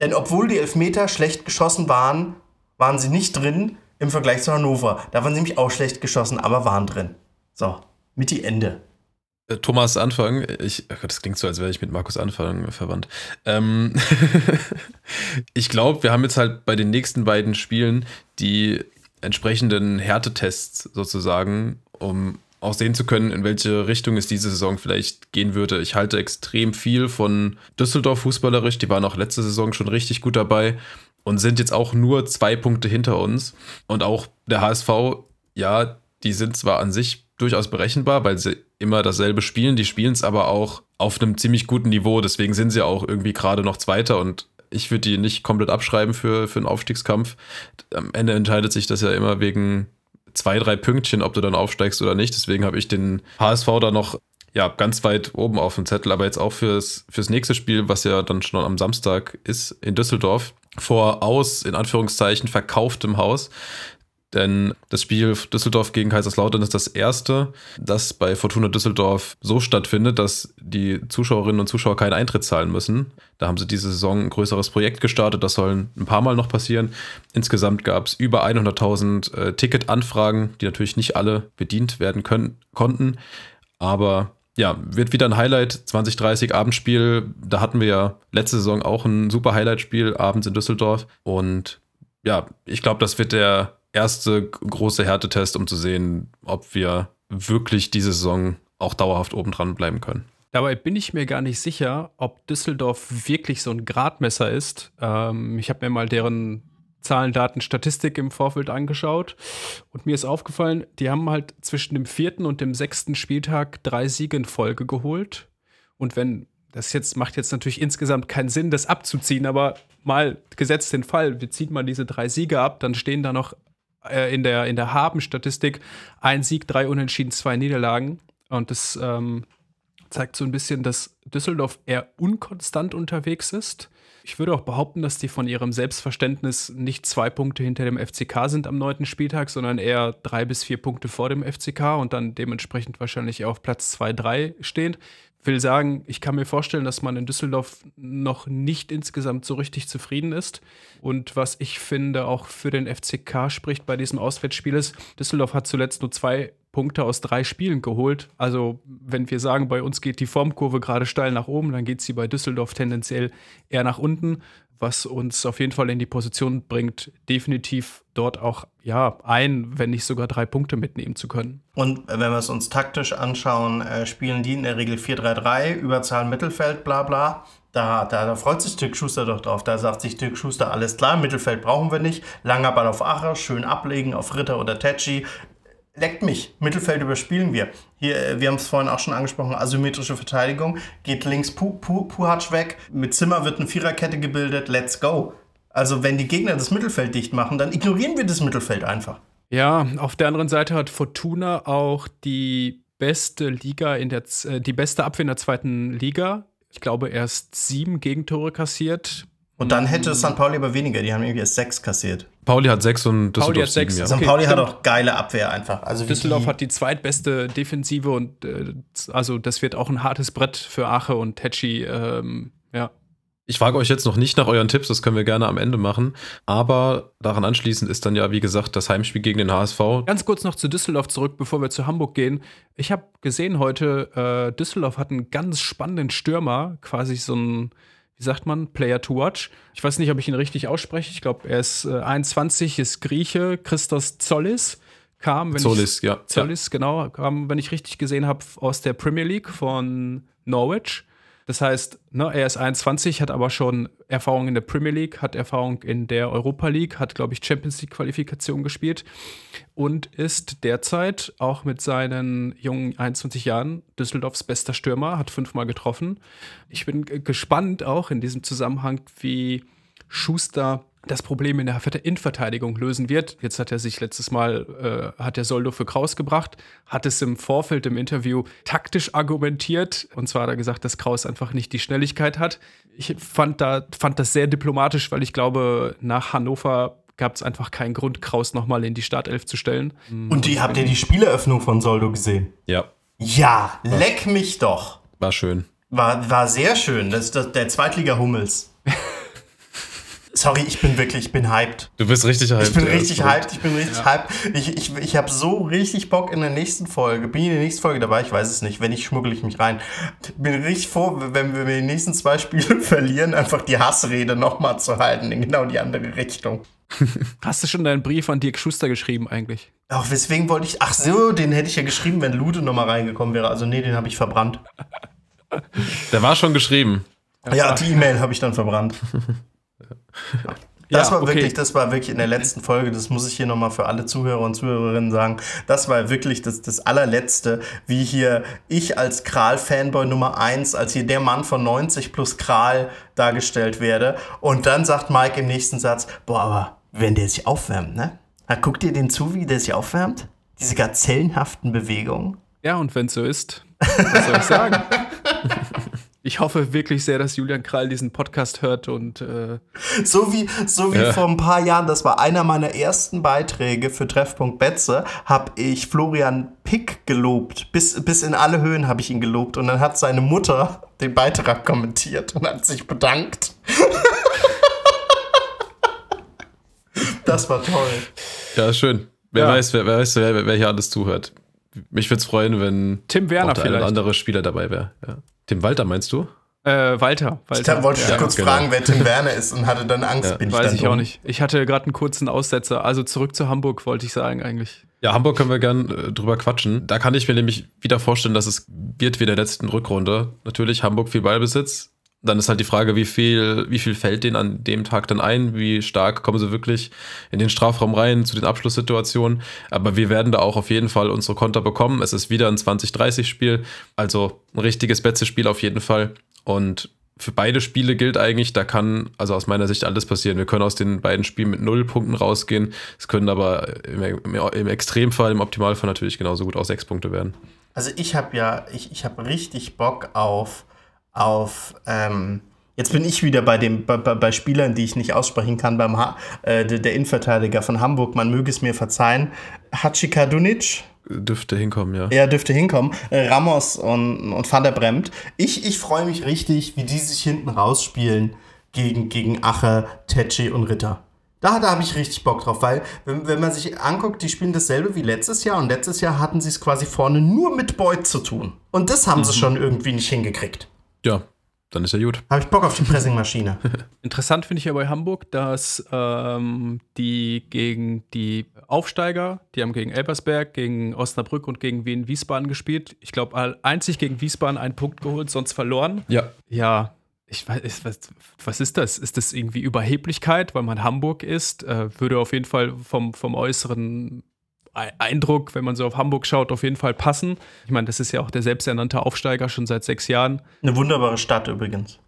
Denn obwohl die Elfmeter schlecht geschossen waren, waren sie nicht drin im Vergleich zu Hannover. Da waren sie nämlich auch schlecht geschossen, aber waren drin. So, mit die Ende. Äh, Thomas Anfang, ich, ach Gott, das klingt so, als wäre ich mit Markus Anfang verwandt. Ähm, [LAUGHS] ich glaube, wir haben jetzt halt bei den nächsten beiden Spielen die entsprechenden Härtetests sozusagen, um auch sehen zu können, in welche Richtung es diese Saison vielleicht gehen würde. Ich halte extrem viel von Düsseldorf fußballerisch. Die waren auch letzte Saison schon richtig gut dabei und sind jetzt auch nur zwei Punkte hinter uns. Und auch der HSV, ja, die sind zwar an sich durchaus berechenbar, weil sie immer dasselbe spielen. Die spielen es aber auch auf einem ziemlich guten Niveau. Deswegen sind sie auch irgendwie gerade noch Zweiter und ich würde die nicht komplett abschreiben für, für einen Aufstiegskampf. Am Ende entscheidet sich das ja immer wegen zwei, drei Pünktchen, ob du dann aufsteigst oder nicht. Deswegen habe ich den HSV da noch ja, ganz weit oben auf dem Zettel, aber jetzt auch fürs, fürs nächste Spiel, was ja dann schon am Samstag ist, in Düsseldorf, vor aus, in Anführungszeichen, verkauftem Haus. Denn das Spiel Düsseldorf gegen Kaiserslautern ist das erste, das bei Fortuna Düsseldorf so stattfindet, dass die Zuschauerinnen und Zuschauer keinen Eintritt zahlen müssen. Da haben sie diese Saison ein größeres Projekt gestartet. Das soll ein paar Mal noch passieren. Insgesamt gab es über 100.000 äh, Ticketanfragen, die natürlich nicht alle bedient werden können, konnten. Aber ja, wird wieder ein Highlight 2030 Abendspiel. Da hatten wir ja letzte Saison auch ein super Highlight-Spiel abends in Düsseldorf. Und ja, ich glaube, das wird der erste große Härtetest, um zu sehen, ob wir wirklich diese Saison auch dauerhaft oben dran bleiben können. Dabei bin ich mir gar nicht sicher, ob Düsseldorf wirklich so ein Gradmesser ist. Ähm, ich habe mir mal deren Zahlen, Daten, Statistik im Vorfeld angeschaut und mir ist aufgefallen, die haben halt zwischen dem vierten und dem sechsten Spieltag drei Siege in Folge geholt. Und wenn das jetzt macht jetzt natürlich insgesamt keinen Sinn, das abzuziehen, aber mal gesetzt den Fall, wir ziehen mal diese drei Siege ab, dann stehen da noch äh, in der, in der Haben-Statistik ein Sieg, drei Unentschieden, zwei Niederlagen. Und das ähm, zeigt so ein bisschen, dass Düsseldorf eher unkonstant unterwegs ist. Ich würde auch behaupten, dass die von ihrem Selbstverständnis nicht zwei Punkte hinter dem FCK sind am neunten Spieltag, sondern eher drei bis vier Punkte vor dem FCK und dann dementsprechend wahrscheinlich auf Platz zwei, drei stehen. Will sagen, ich kann mir vorstellen, dass man in Düsseldorf noch nicht insgesamt so richtig zufrieden ist. Und was ich finde, auch für den FCK spricht bei diesem Auswärtsspiel ist, Düsseldorf hat zuletzt nur zwei Punkte aus drei Spielen geholt. Also, wenn wir sagen, bei uns geht die Formkurve gerade steil nach oben, dann geht sie bei Düsseldorf tendenziell eher nach unten, was uns auf jeden Fall in die Position bringt, definitiv dort auch ja ein, wenn nicht sogar drei Punkte mitnehmen zu können. Und wenn wir es uns taktisch anschauen, äh, spielen die in der Regel 4-3-3, Überzahl Mittelfeld, bla bla. Da, da, da freut sich Dirk Schuster doch drauf. Da sagt sich Dirk Schuster, alles klar, Mittelfeld brauchen wir nicht. Langer Ball auf Acher, schön ablegen auf Ritter oder Tetschi. Leckt mich. Mittelfeld überspielen wir. Hier, äh, wir haben es vorhin auch schon angesprochen, asymmetrische Verteidigung. Geht links Pu Pu Puhatsch weg. Mit Zimmer wird eine Viererkette gebildet. Let's go. Also wenn die Gegner das Mittelfeld dicht machen, dann ignorieren wir das Mittelfeld einfach. Ja, auf der anderen Seite hat Fortuna auch die beste Liga in der äh, die beste Abwehr in der zweiten Liga. Ich glaube, erst sieben Gegentore kassiert. Und dann hätte St. Pauli aber weniger, die haben irgendwie erst sechs kassiert. Pauli hat sechs und Pauli Düsseldorf hat sechs. sieben, ja. St. Okay, Pauli hat stimmt. auch geile Abwehr einfach. Also Düsseldorf die, hat die zweitbeste Defensive und äh, also das wird auch ein hartes Brett für Ache und Tetschi. Ähm, ja. Ich frage euch jetzt noch nicht nach euren Tipps, das können wir gerne am Ende machen. Aber daran anschließend ist dann ja, wie gesagt, das Heimspiel gegen den HSV. Ganz kurz noch zu Düsseldorf zurück, bevor wir zu Hamburg gehen. Ich habe gesehen heute, äh, Düsseldorf hat einen ganz spannenden Stürmer, quasi so ein, wie sagt man, Player to watch. Ich weiß nicht, ob ich ihn richtig ausspreche. Ich glaube, er ist äh, 21, ist Grieche, Christos Zollis. Kam, wenn Zolis, ich, ja. Zollis, genau, kam, wenn ich richtig gesehen habe, aus der Premier League von Norwich. Das heißt, ne, er ist 21, hat aber schon Erfahrung in der Premier League, hat Erfahrung in der Europa League, hat, glaube ich, Champions League-Qualifikation gespielt und ist derzeit auch mit seinen jungen 21 Jahren Düsseldorfs bester Stürmer, hat fünfmal getroffen. Ich bin gespannt auch in diesem Zusammenhang, wie Schuster das Problem in der Innenverteidigung lösen wird. Jetzt hat er sich letztes Mal, äh, hat er Soldo für Kraus gebracht, hat es im Vorfeld im Interview taktisch argumentiert. Und zwar hat er gesagt, dass Kraus einfach nicht die Schnelligkeit hat. Ich fand, da, fand das sehr diplomatisch, weil ich glaube, nach Hannover gab es einfach keinen Grund, Kraus nochmal in die Startelf zu stellen. und die habt ihr die Spieleröffnung von Soldo gesehen? Ja, Ja, leck mich doch. war schön. War, war sehr schön. Das ist das, der Zweitliga Hummels. Sorry, ich bin wirklich, ich bin hyped. Du bist richtig hyped. Ich bin ja, richtig hyped, ich bin richtig hyped. Ich, ich, ich habe so richtig Bock in der nächsten Folge. Bin ich in der nächsten Folge dabei? Ich weiß es nicht. Wenn nicht, schmuggel ich mich rein. Bin richtig froh, wenn wir die nächsten zwei Spiele [LAUGHS] verlieren, einfach die Hassrede nochmal zu halten in genau die andere Richtung. [LAUGHS] Hast du schon deinen Brief an Dirk Schuster geschrieben eigentlich? Auch weswegen wollte ich. Ach so, den hätte ich ja geschrieben, wenn Lude nochmal reingekommen wäre. Also nee, den habe ich verbrannt. Der war schon geschrieben. Ja, die E-Mail habe ich dann verbrannt. [LAUGHS] Das Ja, war okay. wirklich, das war wirklich in der letzten Folge, das muss ich hier nochmal für alle Zuhörer und Zuhörerinnen sagen, das war wirklich das, das allerletzte, wie hier ich als Kral-Fanboy Nummer 1, als hier der Mann von 90 plus Kral dargestellt werde. Und dann sagt Mike im nächsten Satz, boah, aber wenn der sich aufwärmt, ne? Na, guckt ihr den zu, wie der sich aufwärmt? Diese gazellenhaften Bewegungen. Ja, und wenn es so ist, was soll ich sagen? [LAUGHS] Ich hoffe wirklich sehr, dass Julian Krall diesen Podcast hört und äh, So wie, so wie Ja. vor ein paar Jahren, das war einer meiner ersten Beiträge für Treffpunkt Betze, habe ich Florian Pick gelobt. Bis, bis in alle Höhen habe ich ihn gelobt. Und dann hat seine Mutter den Beitrag kommentiert und hat sich bedankt. [LAUGHS] das war toll. Ja, schön. Wer Ja. weiß, wer, wer weiß, wer, wer hier alles zuhört. Mich würde es freuen, wenn Tim Werner vielleicht. andere Spieler dabei wäre. Ja. Tim Walter meinst du? Äh, Walter. Walter. Da wollte ich Ja, kurz genau. fragen, wer Tim Werner ist und hatte dann Angst, Ja, bin ich Weiß dann ich auch dumm. nicht. Ich hatte gerade einen kurzen Aussetzer. Also zurück zu Hamburg, wollte ich sagen eigentlich. Ja, Hamburg können wir gern äh, drüber quatschen. Da kann ich mir nämlich wieder vorstellen, dass es wird wie in der letzten Rückrunde. Natürlich Hamburg viel Ballbesitz. Dann ist halt die Frage, wie viel, wie viel fällt denen an dem Tag dann ein? Wie stark kommen sie wirklich in den Strafraum rein zu den Abschlusssituationen? Aber wir werden da auch auf jeden Fall unsere Konter bekommen. Es ist wieder ein 20-30-Spiel, also ein richtiges Betze-Spiel auf jeden Fall. Und für beide Spiele gilt eigentlich, da kann also aus meiner Sicht alles passieren. Wir können aus den beiden Spielen mit null Punkten rausgehen. Es können aber im, im, Extremfall, im Optimalfall natürlich genauso gut auch sechs Punkte werden. Also ich habe ja, ich, ich habe richtig Bock auf, auf, ähm, jetzt bin ich wieder bei dem, bei, bei Spielern, die ich nicht aussprechen kann, beim ha äh, der, Innenverteidiger von Hamburg, man möge es mir verzeihen, Hachikadunic, Dürfte hinkommen, ja. er dürfte hinkommen, äh, Ramos und, und Van der Bremt. Ich, ich freue mich richtig, wie die sich hinten rausspielen gegen, gegen Ache, Tetschi und Ritter. Da, da habe ich richtig Bock drauf, weil, wenn, wenn man sich anguckt, die spielen dasselbe wie letztes Jahr und letztes Jahr hatten sie es quasi vorne nur mit Beut zu tun. Und das haben sie schon irgendwie nicht hingekriegt. Ja, dann ist ja gut. Habe ich Bock auf die Pressingmaschine. [LAUGHS] Interessant finde ich ja bei Hamburg, dass ähm, die gegen die Aufsteiger, die haben gegen Elbersberg, gegen Osnabrück und gegen Wien Wiesbaden gespielt. Ich glaube, einzig gegen Wiesbaden einen Punkt geholt, sonst verloren. Ja. Ja, ich weiß, was, was ist das? Ist das irgendwie Überheblichkeit, weil man Hamburg ist? Äh, würde auf jeden Fall vom, vom äußeren Eindruck, wenn man so auf Hamburg schaut, auf jeden Fall passen. Ich meine, das ist ja auch der selbsternannte Aufsteiger schon seit sechs Jahren. Eine wunderbare Stadt übrigens.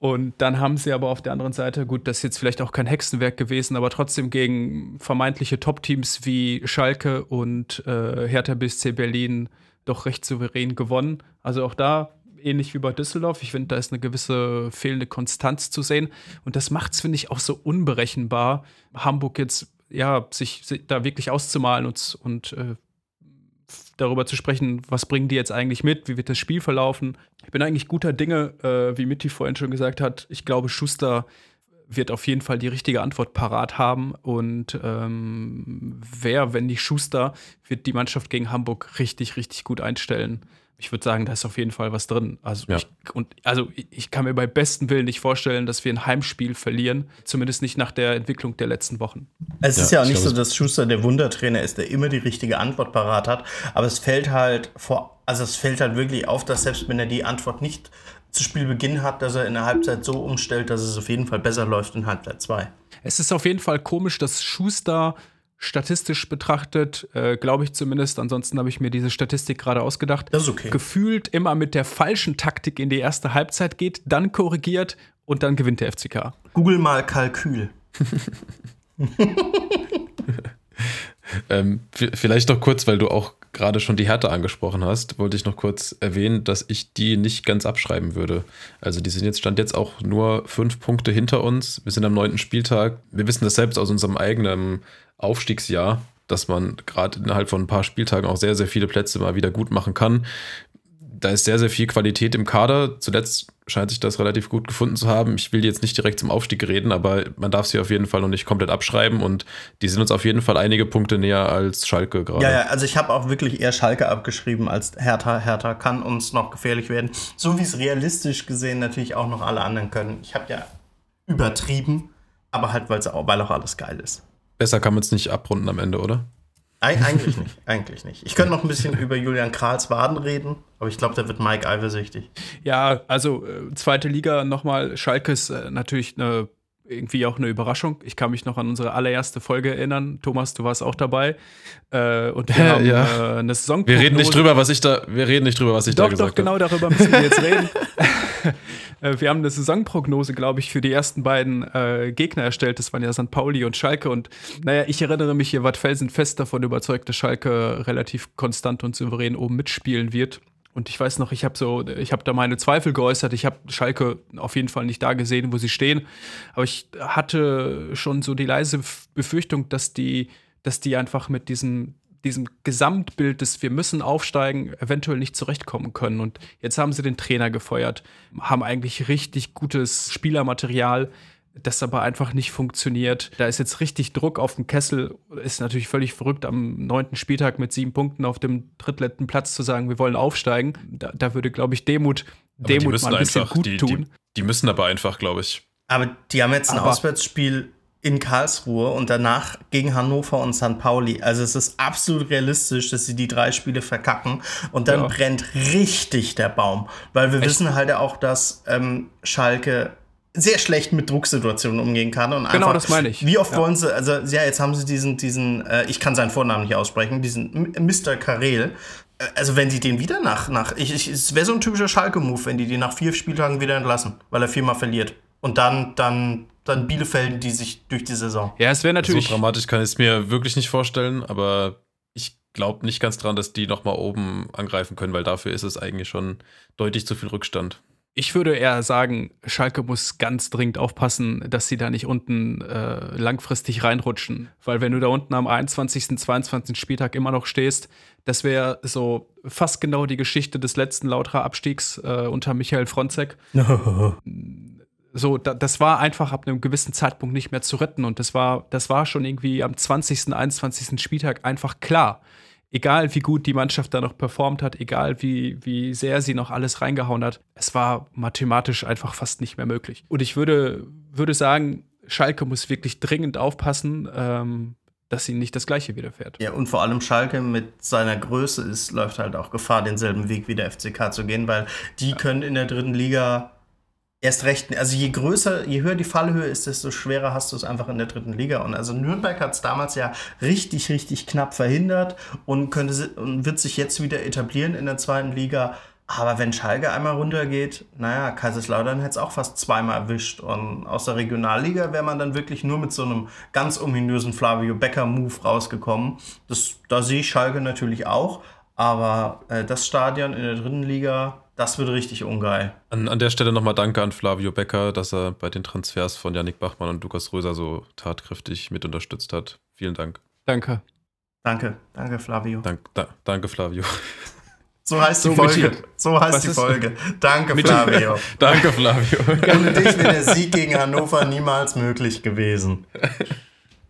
Und dann haben sie aber auf der anderen Seite, gut, das ist jetzt vielleicht auch kein Hexenwerk gewesen, aber trotzdem gegen vermeintliche Top-Teams wie Schalke und äh, Hertha BSC Berlin doch recht souverän gewonnen. Also auch da ähnlich wie bei Düsseldorf. Ich finde, da ist eine gewisse fehlende Konstanz zu sehen. Und das macht es, finde ich, auch so unberechenbar, Hamburg jetzt ja, sich, sich da wirklich auszumalen und, und äh, darüber zu sprechen, was bringen die jetzt eigentlich mit, wie wird das Spiel verlaufen. Ich bin eigentlich guter Dinge, äh, wie Mitti vorhin schon gesagt hat. Ich glaube, Schuster wird auf jeden Fall die richtige Antwort parat haben. Und ähm, wer, wenn nicht Schuster, wird die Mannschaft gegen Hamburg richtig, richtig gut einstellen ich würde sagen, da ist auf jeden Fall was drin. Also, ja. ich, und, also ich kann mir bei bestem Willen nicht vorstellen, dass wir ein Heimspiel verlieren. Zumindest nicht nach der Entwicklung der letzten Wochen. Es ja, ist ja auch nicht so, dass Schuster der Wundertrainer ist, der immer die richtige Antwort parat hat. Aber es fällt halt vor, also es fällt halt wirklich auf, dass selbst wenn er die Antwort nicht zu Spielbeginn hat, dass er in der Halbzeit so umstellt, dass es auf jeden Fall besser läuft in Halbzeit 2. Es ist auf jeden Fall komisch, dass Schuster statistisch betrachtet, äh, glaube ich zumindest, ansonsten habe ich mir diese Statistik gerade ausgedacht, das ist okay. gefühlt immer mit der falschen Taktik in die erste Halbzeit geht, dann korrigiert und dann gewinnt der FCK. Google mal Kalkül. [LAUGHS] [LAUGHS] ähm, vielleicht noch kurz, weil du auch gerade schon die Härte angesprochen hast, wollte ich noch kurz erwähnen, dass ich die nicht ganz abschreiben würde. Also die sind jetzt, stand jetzt auch nur fünf Punkte hinter uns. Wir sind am neunten Spieltag. Wir wissen das selbst aus unserem eigenen Aufstiegsjahr, dass man gerade innerhalb von ein paar Spieltagen auch sehr, sehr viele Plätze mal wieder gut machen kann. Da ist sehr, sehr viel Qualität im Kader. Zuletzt scheint sich das relativ gut gefunden zu haben. Ich will jetzt nicht direkt zum Aufstieg reden, aber man darf sie auf jeden Fall noch nicht komplett abschreiben und die sind uns auf jeden Fall einige Punkte näher als Schalke gerade. Ja, ja, also ich habe auch wirklich eher Schalke abgeschrieben als Hertha. Hertha kann uns noch gefährlich werden. So wie es realistisch gesehen natürlich auch noch alle anderen können. Ich habe ja übertrieben, aber halt, weil auch alles geil ist. Besser kann man es nicht abrunden am Ende, oder? Eig eigentlich nicht, eigentlich nicht. Ich könnte noch ein bisschen über Julian Krahls Waden reden, aber ich glaube, da wird Mike eifersüchtig. Ja, also äh, zweite Liga nochmal. Schalke ist äh, natürlich eine, irgendwie auch eine Überraschung. Ich kann mich noch an unsere allererste Folge erinnern. Thomas, du warst auch dabei. Äh, und wir [LAUGHS] haben ja. äh, eine Saison. Wir reden nicht drüber, was ich da, wir reden nicht drüber, was ich doch, da gesagt habe. Doch, genau darüber müssen wir jetzt reden. [LAUGHS] [LAUGHS] Äh, wir haben eine Saisonprognose, glaube ich, für die ersten beiden äh, Gegner erstellt. Das waren ja St. Pauli und Schalke. Und naja, ich erinnere mich, ihr wart felsenfest davon überzeugt, dass Schalke relativ konstant und souverän oben mitspielen wird. Und ich weiß noch, ich habe so, ich habe da meine Zweifel geäußert. Ich habe Schalke auf jeden Fall nicht da gesehen, wo sie stehen. Aber ich hatte schon so die leise Befürchtung, dass die, dass die einfach mit diesem diesem Gesamtbild des Wir müssen aufsteigen eventuell nicht zurechtkommen können. Und jetzt haben sie den Trainer gefeuert, haben eigentlich richtig gutes Spielermaterial, das aber einfach nicht funktioniert. Da ist jetzt richtig Druck auf dem Kessel. Ist natürlich völlig verrückt, am neunten Spieltag mit sieben Punkten auf dem drittletzten Platz zu sagen, wir wollen aufsteigen. Da, da würde, glaube ich, Demut, Demut mal ein bisschen einfach, gut die, tun. Die, die, müssen aber einfach, glaube ich. Aber die haben jetzt ein aber Auswärtsspiel in Karlsruhe und danach gegen Hannover und St. Pauli. Also es ist absolut realistisch, dass sie die drei Spiele verkacken und dann ja. brennt richtig der Baum. Weil wir Echt? wissen halt auch, dass ähm, Schalke sehr schlecht mit Drucksituationen umgehen kann. Und genau, einfach, das meine ich. Wie oft ja. wollen sie, also ja, jetzt haben sie diesen, diesen, äh, ich kann seinen Vornamen nicht aussprechen, diesen Mr. Karel. Äh, also wenn sie den wieder nach, nach ich, ich, es wäre so ein typischer Schalke-Move, wenn die den nach vier Spieltagen wieder entlassen, weil er viermal verliert. Und dann, dann dann Bielefeld, die sich durch die Saison. Ja, es wäre natürlich. So dramatisch kann ich es mir wirklich nicht vorstellen, aber ich glaube nicht ganz dran, dass die nochmal oben angreifen können, weil dafür ist es eigentlich schon deutlich zu viel Rückstand. Ich würde eher sagen, Schalke muss ganz dringend aufpassen, dass sie da nicht unten äh, langfristig reinrutschen. Weil wenn du da unten am 21., 22. Spieltag immer noch stehst, das wäre so fast genau die Geschichte des letzten Lauterer Abstiegs äh, unter Michael Fronzek. [LAUGHS] so, da, das war einfach ab einem gewissen Zeitpunkt nicht mehr zu retten. Und das war, das war schon irgendwie am 20., 21. Spieltag einfach klar. Egal wie gut die Mannschaft da noch performt hat, egal wie, wie sehr sie noch alles reingehauen hat, es war mathematisch einfach fast nicht mehr möglich. Und ich würde, würde sagen, Schalke muss wirklich dringend aufpassen, ähm, dass sie nicht das Gleiche widerfährt. Ja, und vor allem Schalke mit seiner Größe ist, läuft halt auch Gefahr, denselben Weg wie der FCK zu gehen, weil die ja. können in der dritten Liga Erst recht, also je größer, je höher die Fallhöhe ist, desto schwerer hast du es einfach in der dritten Liga. Und also Nürnberg hat es damals ja richtig, richtig knapp verhindert und, könnte, und wird sich jetzt wieder etablieren in der zweiten Liga. Aber wenn Schalke einmal runtergeht, naja, Kaiserslautern hätte es auch fast zweimal erwischt. Und aus der Regionalliga wäre man dann wirklich nur mit so einem ganz ominösen Flavio Becker-Move rausgekommen. Das, da sehe ich Schalke natürlich auch. Aber äh, das Stadion in der dritten Liga, Das wird richtig ungeil. An, an der Stelle nochmal Danke an Flavio Becker, dass er bei den Transfers von Yannick Bachmann und Lukas Röser so tatkräftig mit unterstützt hat. Vielen Dank. Danke. Danke, danke, Flavio. Dank, da, danke, Flavio. So heißt So die Folge. mit- So heißt Was die Folge. Danke, Flavio. [LAUGHS] danke, Flavio. Ohne dich wäre der Sieg gegen Hannover niemals möglich gewesen.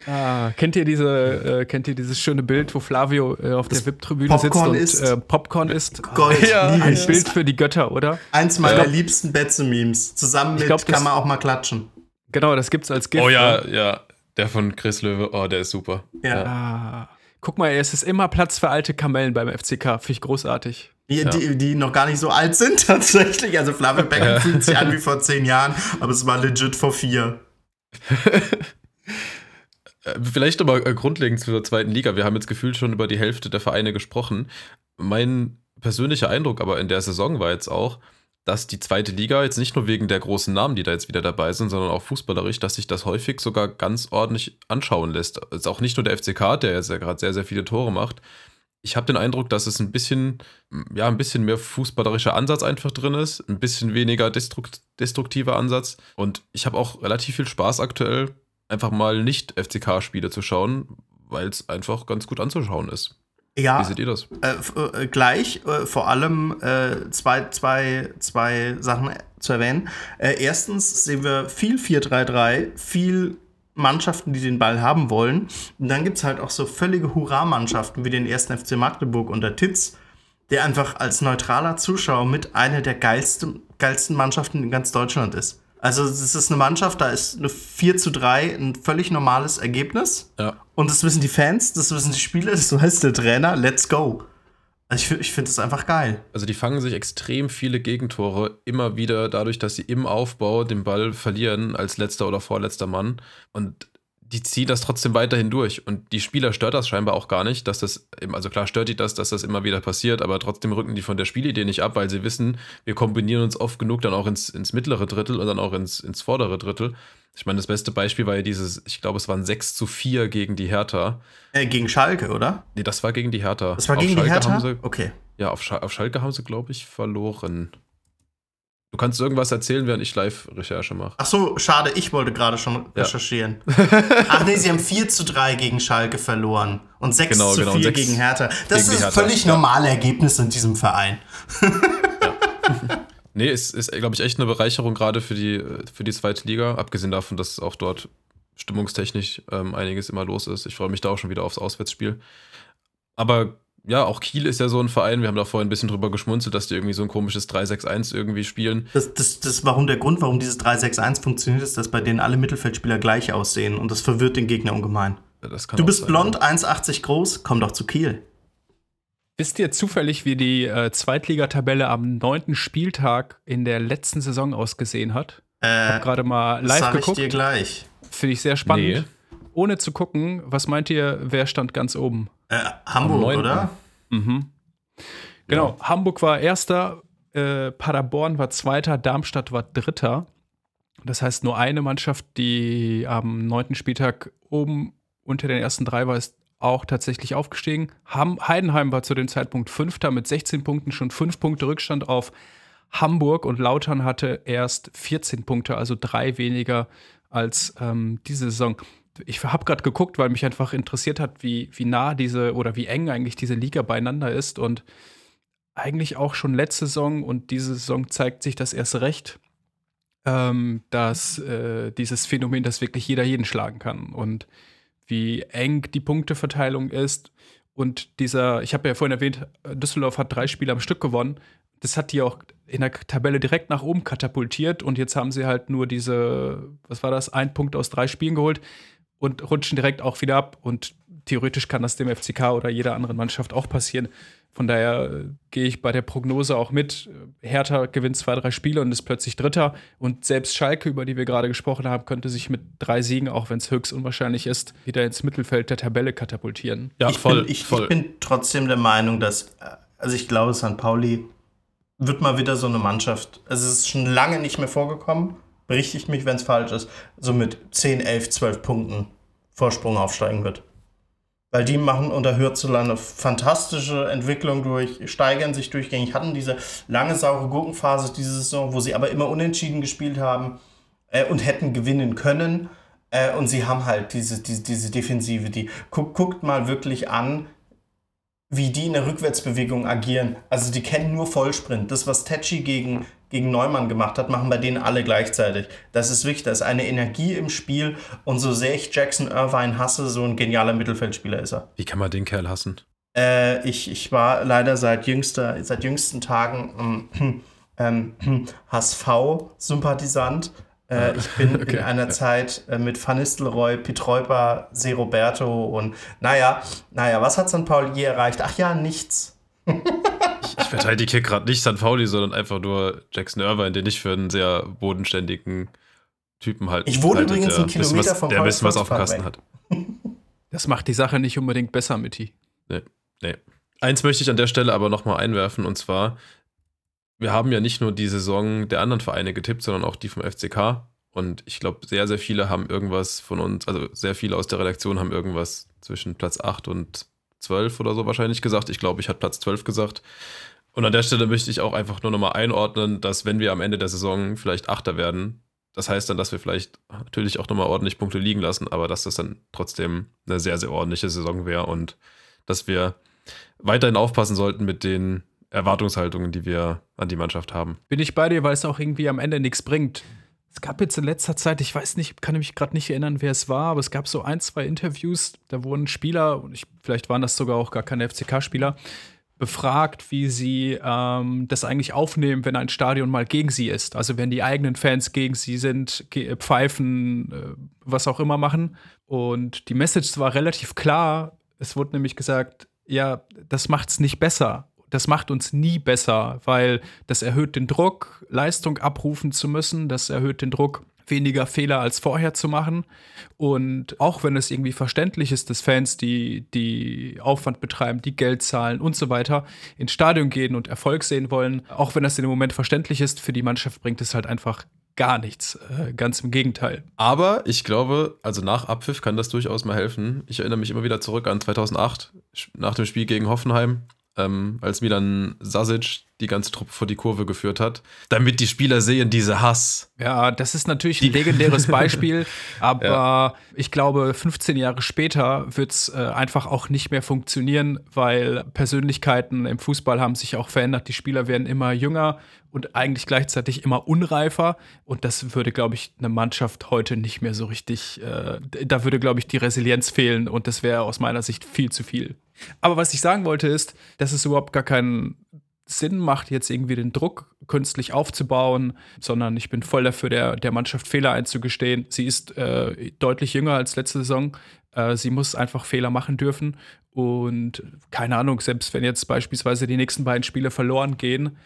Ah, kennt ihr diese, äh, kennt ihr dieses schöne Bild, wo Flavio äh, auf der VIP-Tribüne sitzt Popcorn und isst. äh, Popcorn isst? Gold, [LAUGHS] liebe Ein ich. Bild für die Götter, oder? Eins meiner Ja. liebsten Betze-Memes. Zusammen mit glaub, das- kann man auch mal klatschen. Genau, das gibt's als GIF. Oh ja, ne? ja. Der von Chris Löwe, oh, der ist super. Ja. Ah, guck mal, es ist immer Platz für alte Kamellen beim FCK. Finde ich großartig. Die, die, die noch gar nicht so alt sind [LAUGHS] tatsächlich. Also Flavio [LAUGHS] Becker Ja. fühlt sich an wie vor zehn Jahren, aber es war legit vor vier. Vielleicht aber äh, grundlegend zur zweiten Liga. Wir haben jetzt gefühlt schon über die Hälfte der Vereine gesprochen. Mein persönlicher Eindruck aber in der Saison war jetzt auch, dass die zweite Liga jetzt nicht nur wegen der großen Namen, die da jetzt wieder dabei sind, sondern auch fußballerisch, dass sich das häufig sogar ganz ordentlich anschauen lässt. Ist auch nicht nur der FCK, der jetzt ja gerade sehr, sehr viele Tore macht. Ich habe den Eindruck, dass es ein bisschen, ja, ein bisschen mehr fußballerischer Ansatz einfach drin ist, ein bisschen weniger destrukt destruktiver Ansatz. Und ich habe auch relativ viel Spaß aktuell, einfach mal nicht FCK-Spiele zu schauen, weil es einfach ganz gut anzuschauen ist. Ja, Wie seht ihr das? äh, äh, gleich äh, vor allem äh, zwei, zwei, zwei Sachen zu erwähnen. Äh, erstens sehen wir viel 4-3-3, viel Mannschaften, die den Ball haben wollen. Und dann gibt es halt auch so völlige Hurra-Mannschaften wie den 1. FC Magdeburg unter Titz, der einfach als neutraler Zuschauer mit einer der geilsten, geilsten Mannschaften in ganz Deutschland ist. Also es ist eine Mannschaft, da ist eine 4 zu 3 ein völlig normales Ergebnis. Ja. Und das wissen die Fans, das wissen die Spieler, das weiß der Trainer. Let's go. Also ich, ich finde das einfach geil. Also die fangen sich extrem viele Gegentore immer wieder dadurch, dass sie im Aufbau den Ball verlieren als letzter oder vorletzter Mann. Und die ziehen das trotzdem weiterhin durch. Und die Spieler stört das scheinbar auch gar nicht, dass das, eben- also klar stört die das, dass das immer wieder passiert, aber trotzdem rücken die von der Spielidee nicht ab, weil sie wissen, wir kombinieren uns oft genug dann auch ins, ins mittlere Drittel und dann auch ins, ins vordere Drittel. Ich meine, das beste Beispiel war ja dieses, ich glaube, es waren 6 zu 4 gegen die Hertha. Äh, gegen Schalke, oder? Nee, das war gegen die Hertha. Das war Auf gegen die Schalke Hertha? Haben sie, okay. ja, auf, Schal auf Schalke haben sie, glaube ich, verloren. Du kannst irgendwas erzählen, während ich Live-Recherche mache. Ach so, schade, ich wollte gerade schon Ja. recherchieren. [LAUGHS] Ach nee, sie haben 4 zu 3 gegen Schalke verloren und 6 Genau, zu genau, 4 sechs gegen Hertha. Das gegen ist Hertha, völlig ja. normale Ergebnis in diesem Verein. [LAUGHS] Nee, es ist, glaube ich, echt eine Bereicherung gerade für die, für die zweite Liga. Abgesehen davon, dass auch dort stimmungstechnisch ähm, einiges immer los ist. Ich freue mich da auch schon wieder aufs Auswärtsspiel. Aber ja, auch Kiel ist ja so ein Verein. Wir haben da vorhin ein bisschen drüber geschmunzelt, dass die irgendwie so ein komisches 3-6-1 irgendwie spielen. Das, das, das warum der Grund, warum dieses 3-6-1 funktioniert, ist, dass bei denen alle Mittelfeldspieler gleich aussehen und das verwirrt den Gegner ungemein. Das kann Du bist sein, blond, 1,80 groß, komm doch zu Kiel. Wisst ihr zufällig, wie die äh, Zweitligatabelle am neunten Spieltag in der letzten Saison ausgesehen hat? Äh, Gerade mal live sag ich geguckt. dir gleich. Finde ich sehr spannend. Nee. Ohne zu gucken, was meint ihr, wer stand ganz oben? Äh, Hamburg, oder? Mhm. Genau, Hamburg war erster, äh, Paderborn war zweiter, Darmstadt war dritter. Das heißt, nur eine Mannschaft, die am neunten Spieltag oben unter den ersten drei war, ist auch tatsächlich aufgestiegen. Ham Heidenheim war zu dem Zeitpunkt Fünfter mit 16 Punkten, schon fünf Punkte Rückstand auf Hamburg und Lautern hatte erst 14 Punkte, also drei weniger als ähm, diese Saison. Ich habe gerade geguckt, weil mich einfach interessiert hat, wie, wie nah diese oder wie eng eigentlich diese Liga beieinander ist und eigentlich auch schon letzte Saison und diese Saison zeigt sich das erst recht, ähm, dass äh, dieses Phänomen, dass wirklich jeder jeden schlagen kann und wie eng die Punkteverteilung ist. Und dieser, ich habe ja vorhin erwähnt, Düsseldorf hat drei Spiele am Stück gewonnen. Das hat die auch in der Tabelle direkt nach oben katapultiert und jetzt haben sie halt nur diese, was war das, ein Punkt aus drei Spielen geholt und rutschen direkt auch wieder ab. Und theoretisch kann das dem FCK oder jeder anderen Mannschaft auch passieren. Von daher äh, gehe ich bei der Prognose auch mit. Hertha gewinnt zwei, drei Spiele und ist plötzlich Dritter. Und selbst Schalke, über die wir gerade gesprochen haben, könnte sich mit drei Siegen, auch wenn es höchst unwahrscheinlich ist, wieder ins Mittelfeld der Tabelle katapultieren. Ja, ich voll, Bin, ich, voll. ich bin trotzdem der Meinung, dass, äh, also ich glaube, St. Pauli wird mal wieder so eine Mannschaft. Also es ist schon lange nicht mehr vorgekommen. Berichtigt mich, wenn es falsch ist. So mit 10, 11, 12 Punkten Vorsprung aufsteigen wird. Weil die machen unter Hürzeler eine fantastische Entwicklung durch, steigern sich durchgängig, hatten diese lange saure Gurkenphase diese Saison, wo sie aber immer unentschieden gespielt haben äh, und hätten gewinnen können. Äh, und sie haben halt diese, diese, diese Defensive, die guckt, guckt mal wirklich an, wie die in der Rückwärtsbewegung agieren. Also die kennen nur Vollsprint. Das, was Tetschi gegen, gegen Neumann gemacht hat, machen bei denen alle gleichzeitig. Das ist wichtig. Da ist eine Energie im Spiel. Und so sehr ich Jackson Irvine hasse, so ein genialer Mittelfeldspieler ist er. Wie kann man den Kerl hassen? Äh, ich, ich war leider seit, jüngster, seit jüngsten Tagen ähm, ähm, HSV-Sympathisant. Äh, ich bin [LAUGHS] okay. in einer Zeit äh, mit Van Nistelrooy, Pietreuper, Se Roberto und naja, naja, was hat St. Pauli je erreicht? Ach ja, nichts. [LAUGHS] ich, verteidige hier gerade nicht St. Pauli, sondern einfach nur Jackson Irvine, den ich für einen sehr bodenständigen Typen halte. Ich wohne übrigens einen Kilometer vom Der ein bisschen was auf dem Kasten hat. Das macht die Sache nicht unbedingt besser, Mitti. Nee, nee. Eins möchte ich an der Stelle aber nochmal einwerfen, und zwar, wir haben ja nicht nur die Saison der anderen Vereine getippt, sondern auch die vom FCK. Und ich glaube, sehr, sehr viele haben irgendwas von uns, also sehr viele aus der Redaktion haben irgendwas zwischen Platz 8 und 12 oder so wahrscheinlich gesagt. Ich glaube, ich hatte Platz 12 gesagt. Und an der Stelle möchte ich auch einfach nur nochmal einordnen, dass wenn wir am Ende der Saison vielleicht Achter werden, das heißt dann, dass wir vielleicht natürlich auch nochmal ordentlich Punkte liegen lassen, aber dass das dann trotzdem eine sehr, sehr ordentliche Saison wäre und dass wir weiterhin aufpassen sollten mit den Erwartungshaltungen, die wir an die Mannschaft haben. Bin ich bei dir, weil es auch irgendwie am Ende nichts bringt. Es gab jetzt in letzter Zeit, ich weiß nicht, kann mich gerade nicht erinnern, wer es war, aber es gab so ein, zwei Interviews, da wurden Spieler, und ich, vielleicht waren das sogar auch gar keine FCK-Spieler, befragt, wie sie ähm, das eigentlich aufnehmen, wenn ein Stadion mal gegen sie ist. Also wenn die eigenen Fans gegen sie sind, pfeifen, äh, was auch immer machen. Und die Message war relativ klar. Es wurde nämlich gesagt, ja, das macht es nicht besser das macht uns nie besser, weil das erhöht den Druck, Leistung abrufen zu müssen, das erhöht den Druck, weniger Fehler als vorher zu machen. Und auch wenn es irgendwie verständlich ist, dass Fans, die, die Aufwand betreiben, die Geld zahlen und so weiter, ins Stadion gehen und Erfolg sehen wollen, auch wenn das in dem Moment verständlich ist, für die Mannschaft bringt es halt einfach gar nichts. Äh, ganz im Gegenteil. Aber ich glaube, also nach Abpfiff kann das durchaus mal helfen. Ich erinnere mich immer wieder zurück an 2008, nach dem Spiel gegen Hoffenheim ähm, als Milan Sasic die ganze Truppe vor die Kurve geführt hat, damit die Spieler sehen, diese Hass. Ja, das ist natürlich ein legendäres Beispiel, [LAUGHS] aber ja. ich glaube, 15 Jahre später wird es äh, einfach auch nicht mehr funktionieren, weil Persönlichkeiten im Fußball haben sich auch verändert. Die Spieler werden immer jünger und eigentlich gleichzeitig immer unreifer. Und das würde, glaube ich, eine Mannschaft heute nicht mehr so richtig, äh, da würde, glaube ich, die Resilienz fehlen und das wäre aus meiner Sicht viel zu viel. Aber was ich sagen wollte ist, dass es überhaupt gar keinen Sinn macht, jetzt irgendwie den Druck künstlich aufzubauen, sondern ich bin voll dafür, der, der Mannschaft Fehler einzugestehen. Sie ist äh, deutlich jünger als letzte Saison. Äh, sie muss einfach Fehler machen dürfen. Und keine Ahnung, selbst wenn jetzt beispielsweise die nächsten beiden Spiele verloren gehen,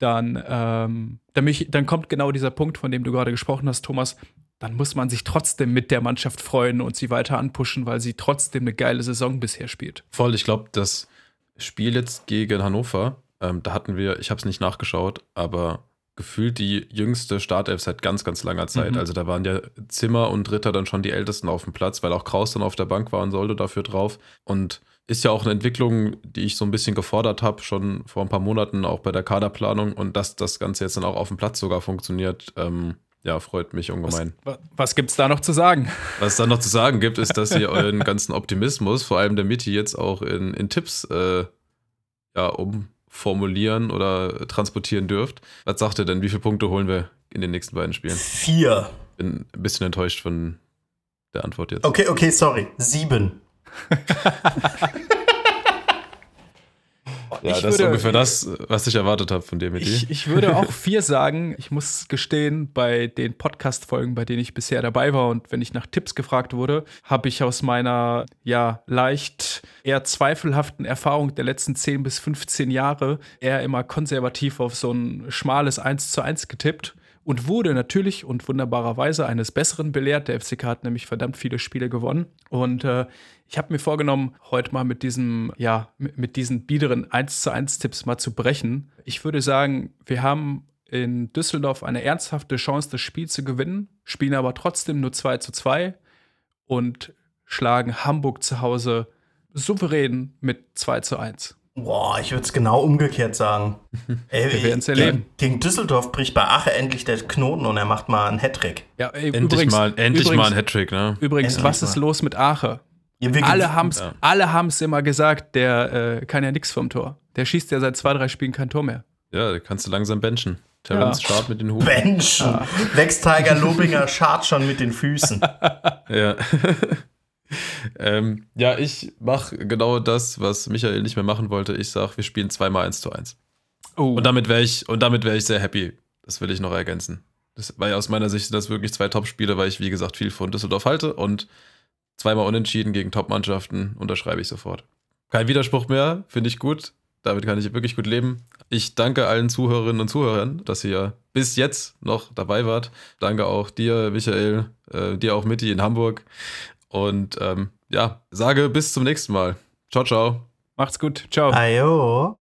dann, ähm, dann, mich, dann kommt genau dieser Punkt, von dem du gerade gesprochen hast, Thomas dann muss man sich trotzdem mit der Mannschaft freuen und sie weiter anpushen, weil sie trotzdem eine geile Saison bisher spielt. Voll, ich glaube, das Spiel jetzt gegen Hannover, ähm, da hatten wir, ich habe es nicht nachgeschaut, aber gefühlt die jüngste Startelf seit ganz, ganz langer Zeit. Mhm. Also da waren ja Zimmer und Ritter dann schon die Ältesten auf dem Platz, weil auch Kraus dann auf der Bank war und sollte dafür drauf. Und ist ja auch eine Entwicklung, die ich so ein bisschen gefordert habe, schon vor ein paar Monaten auch bei der Kaderplanung und dass das Ganze jetzt dann auch auf dem Platz sogar funktioniert. Ähm, ja, freut mich ungemein. Was, was gibt es da noch zu sagen? Was es da noch zu sagen gibt, ist, dass [LAUGHS] ihr euren ganzen Optimismus, vor allem der Mitti, jetzt auch in, in Tipps äh, ja, umformulieren oder transportieren dürft. Was sagt ihr denn? Wie viele Punkte holen wir in den nächsten beiden Spielen? Vier. Bin ein bisschen enttäuscht von der Antwort jetzt. Okay, okay, sorry. Sieben. [LAUGHS] Ja, ich das würde, ist ungefähr das, was ich erwartet habe von dir, mit ich, ich würde auch vier sagen. Ich muss gestehen, bei den Podcast-Folgen, bei denen ich bisher dabei war und wenn ich nach Tipps gefragt wurde, habe ich aus meiner ja leicht eher zweifelhaften Erfahrung der letzten 10 bis 15 Jahre eher immer konservativ auf so ein schmales 1 zu 1 getippt und wurde natürlich und wunderbarerweise eines Besseren belehrt. Der FCK hat nämlich verdammt viele Spiele gewonnen. Und äh, ich habe mir vorgenommen, heute mal mit diesem, ja, mit, diesen biederen 1 zu 1 Tipps mal zu brechen. Ich würde sagen, wir haben in Düsseldorf eine ernsthafte Chance, das Spiel zu gewinnen, spielen aber trotzdem nur 2 zu 2 und schlagen Hamburg zu Hause souverän mit 2 zu 1. Boah, ich würde es genau umgekehrt sagen. [LAUGHS] Ey, Wir werden's erleben. Gegen Düsseldorf bricht bei Ache endlich der Knoten und er macht mal einen Hattrick. Ja, ey, Endlich übrigens, mal, endlich übrigens, mal ein Hattrick, ne? Übrigens, Endlich was ist mal. los mit Ache? Ja, Alle gew- haben's, Ja. alle haben's immer gesagt, der äh, kann ja nichts vom Tor. Der schießt ja seit zwei, drei Spielen kein Tor mehr. Ja, da kannst du langsam benchen. Terence Ja. Mit den Hufen. Menschen. Lex Tiger Lobinger schart schon mit den Füßen. [LAUGHS] Ja. [LAUGHS] ähm, ja, ich mache genau das, was Michael nicht mehr machen wollte. Ich sag, wir spielen zweimal 1 zu 1. Oh, Und damit wäre ich, und damit wäre ich sehr happy. Das will ich noch ergänzen. Das war ja aus meiner Sicht das wirklich zwei Top-Spiele, weil ich, wie gesagt, viel von Düsseldorf halte und zweimal unentschieden gegen Top-Mannschaften unterschreibe ich sofort. Kein Widerspruch mehr, finde ich gut. Damit kann ich wirklich gut leben. Ich danke allen Zuhörerinnen und Zuhörern, dass ihr bis jetzt noch dabei wart. Danke auch dir, Michael, äh, dir auch Mitti in Hamburg. Und ähm, ja, sage bis zum nächsten Mal. Ciao, ciao. macht's gut. Ciao. Ayo.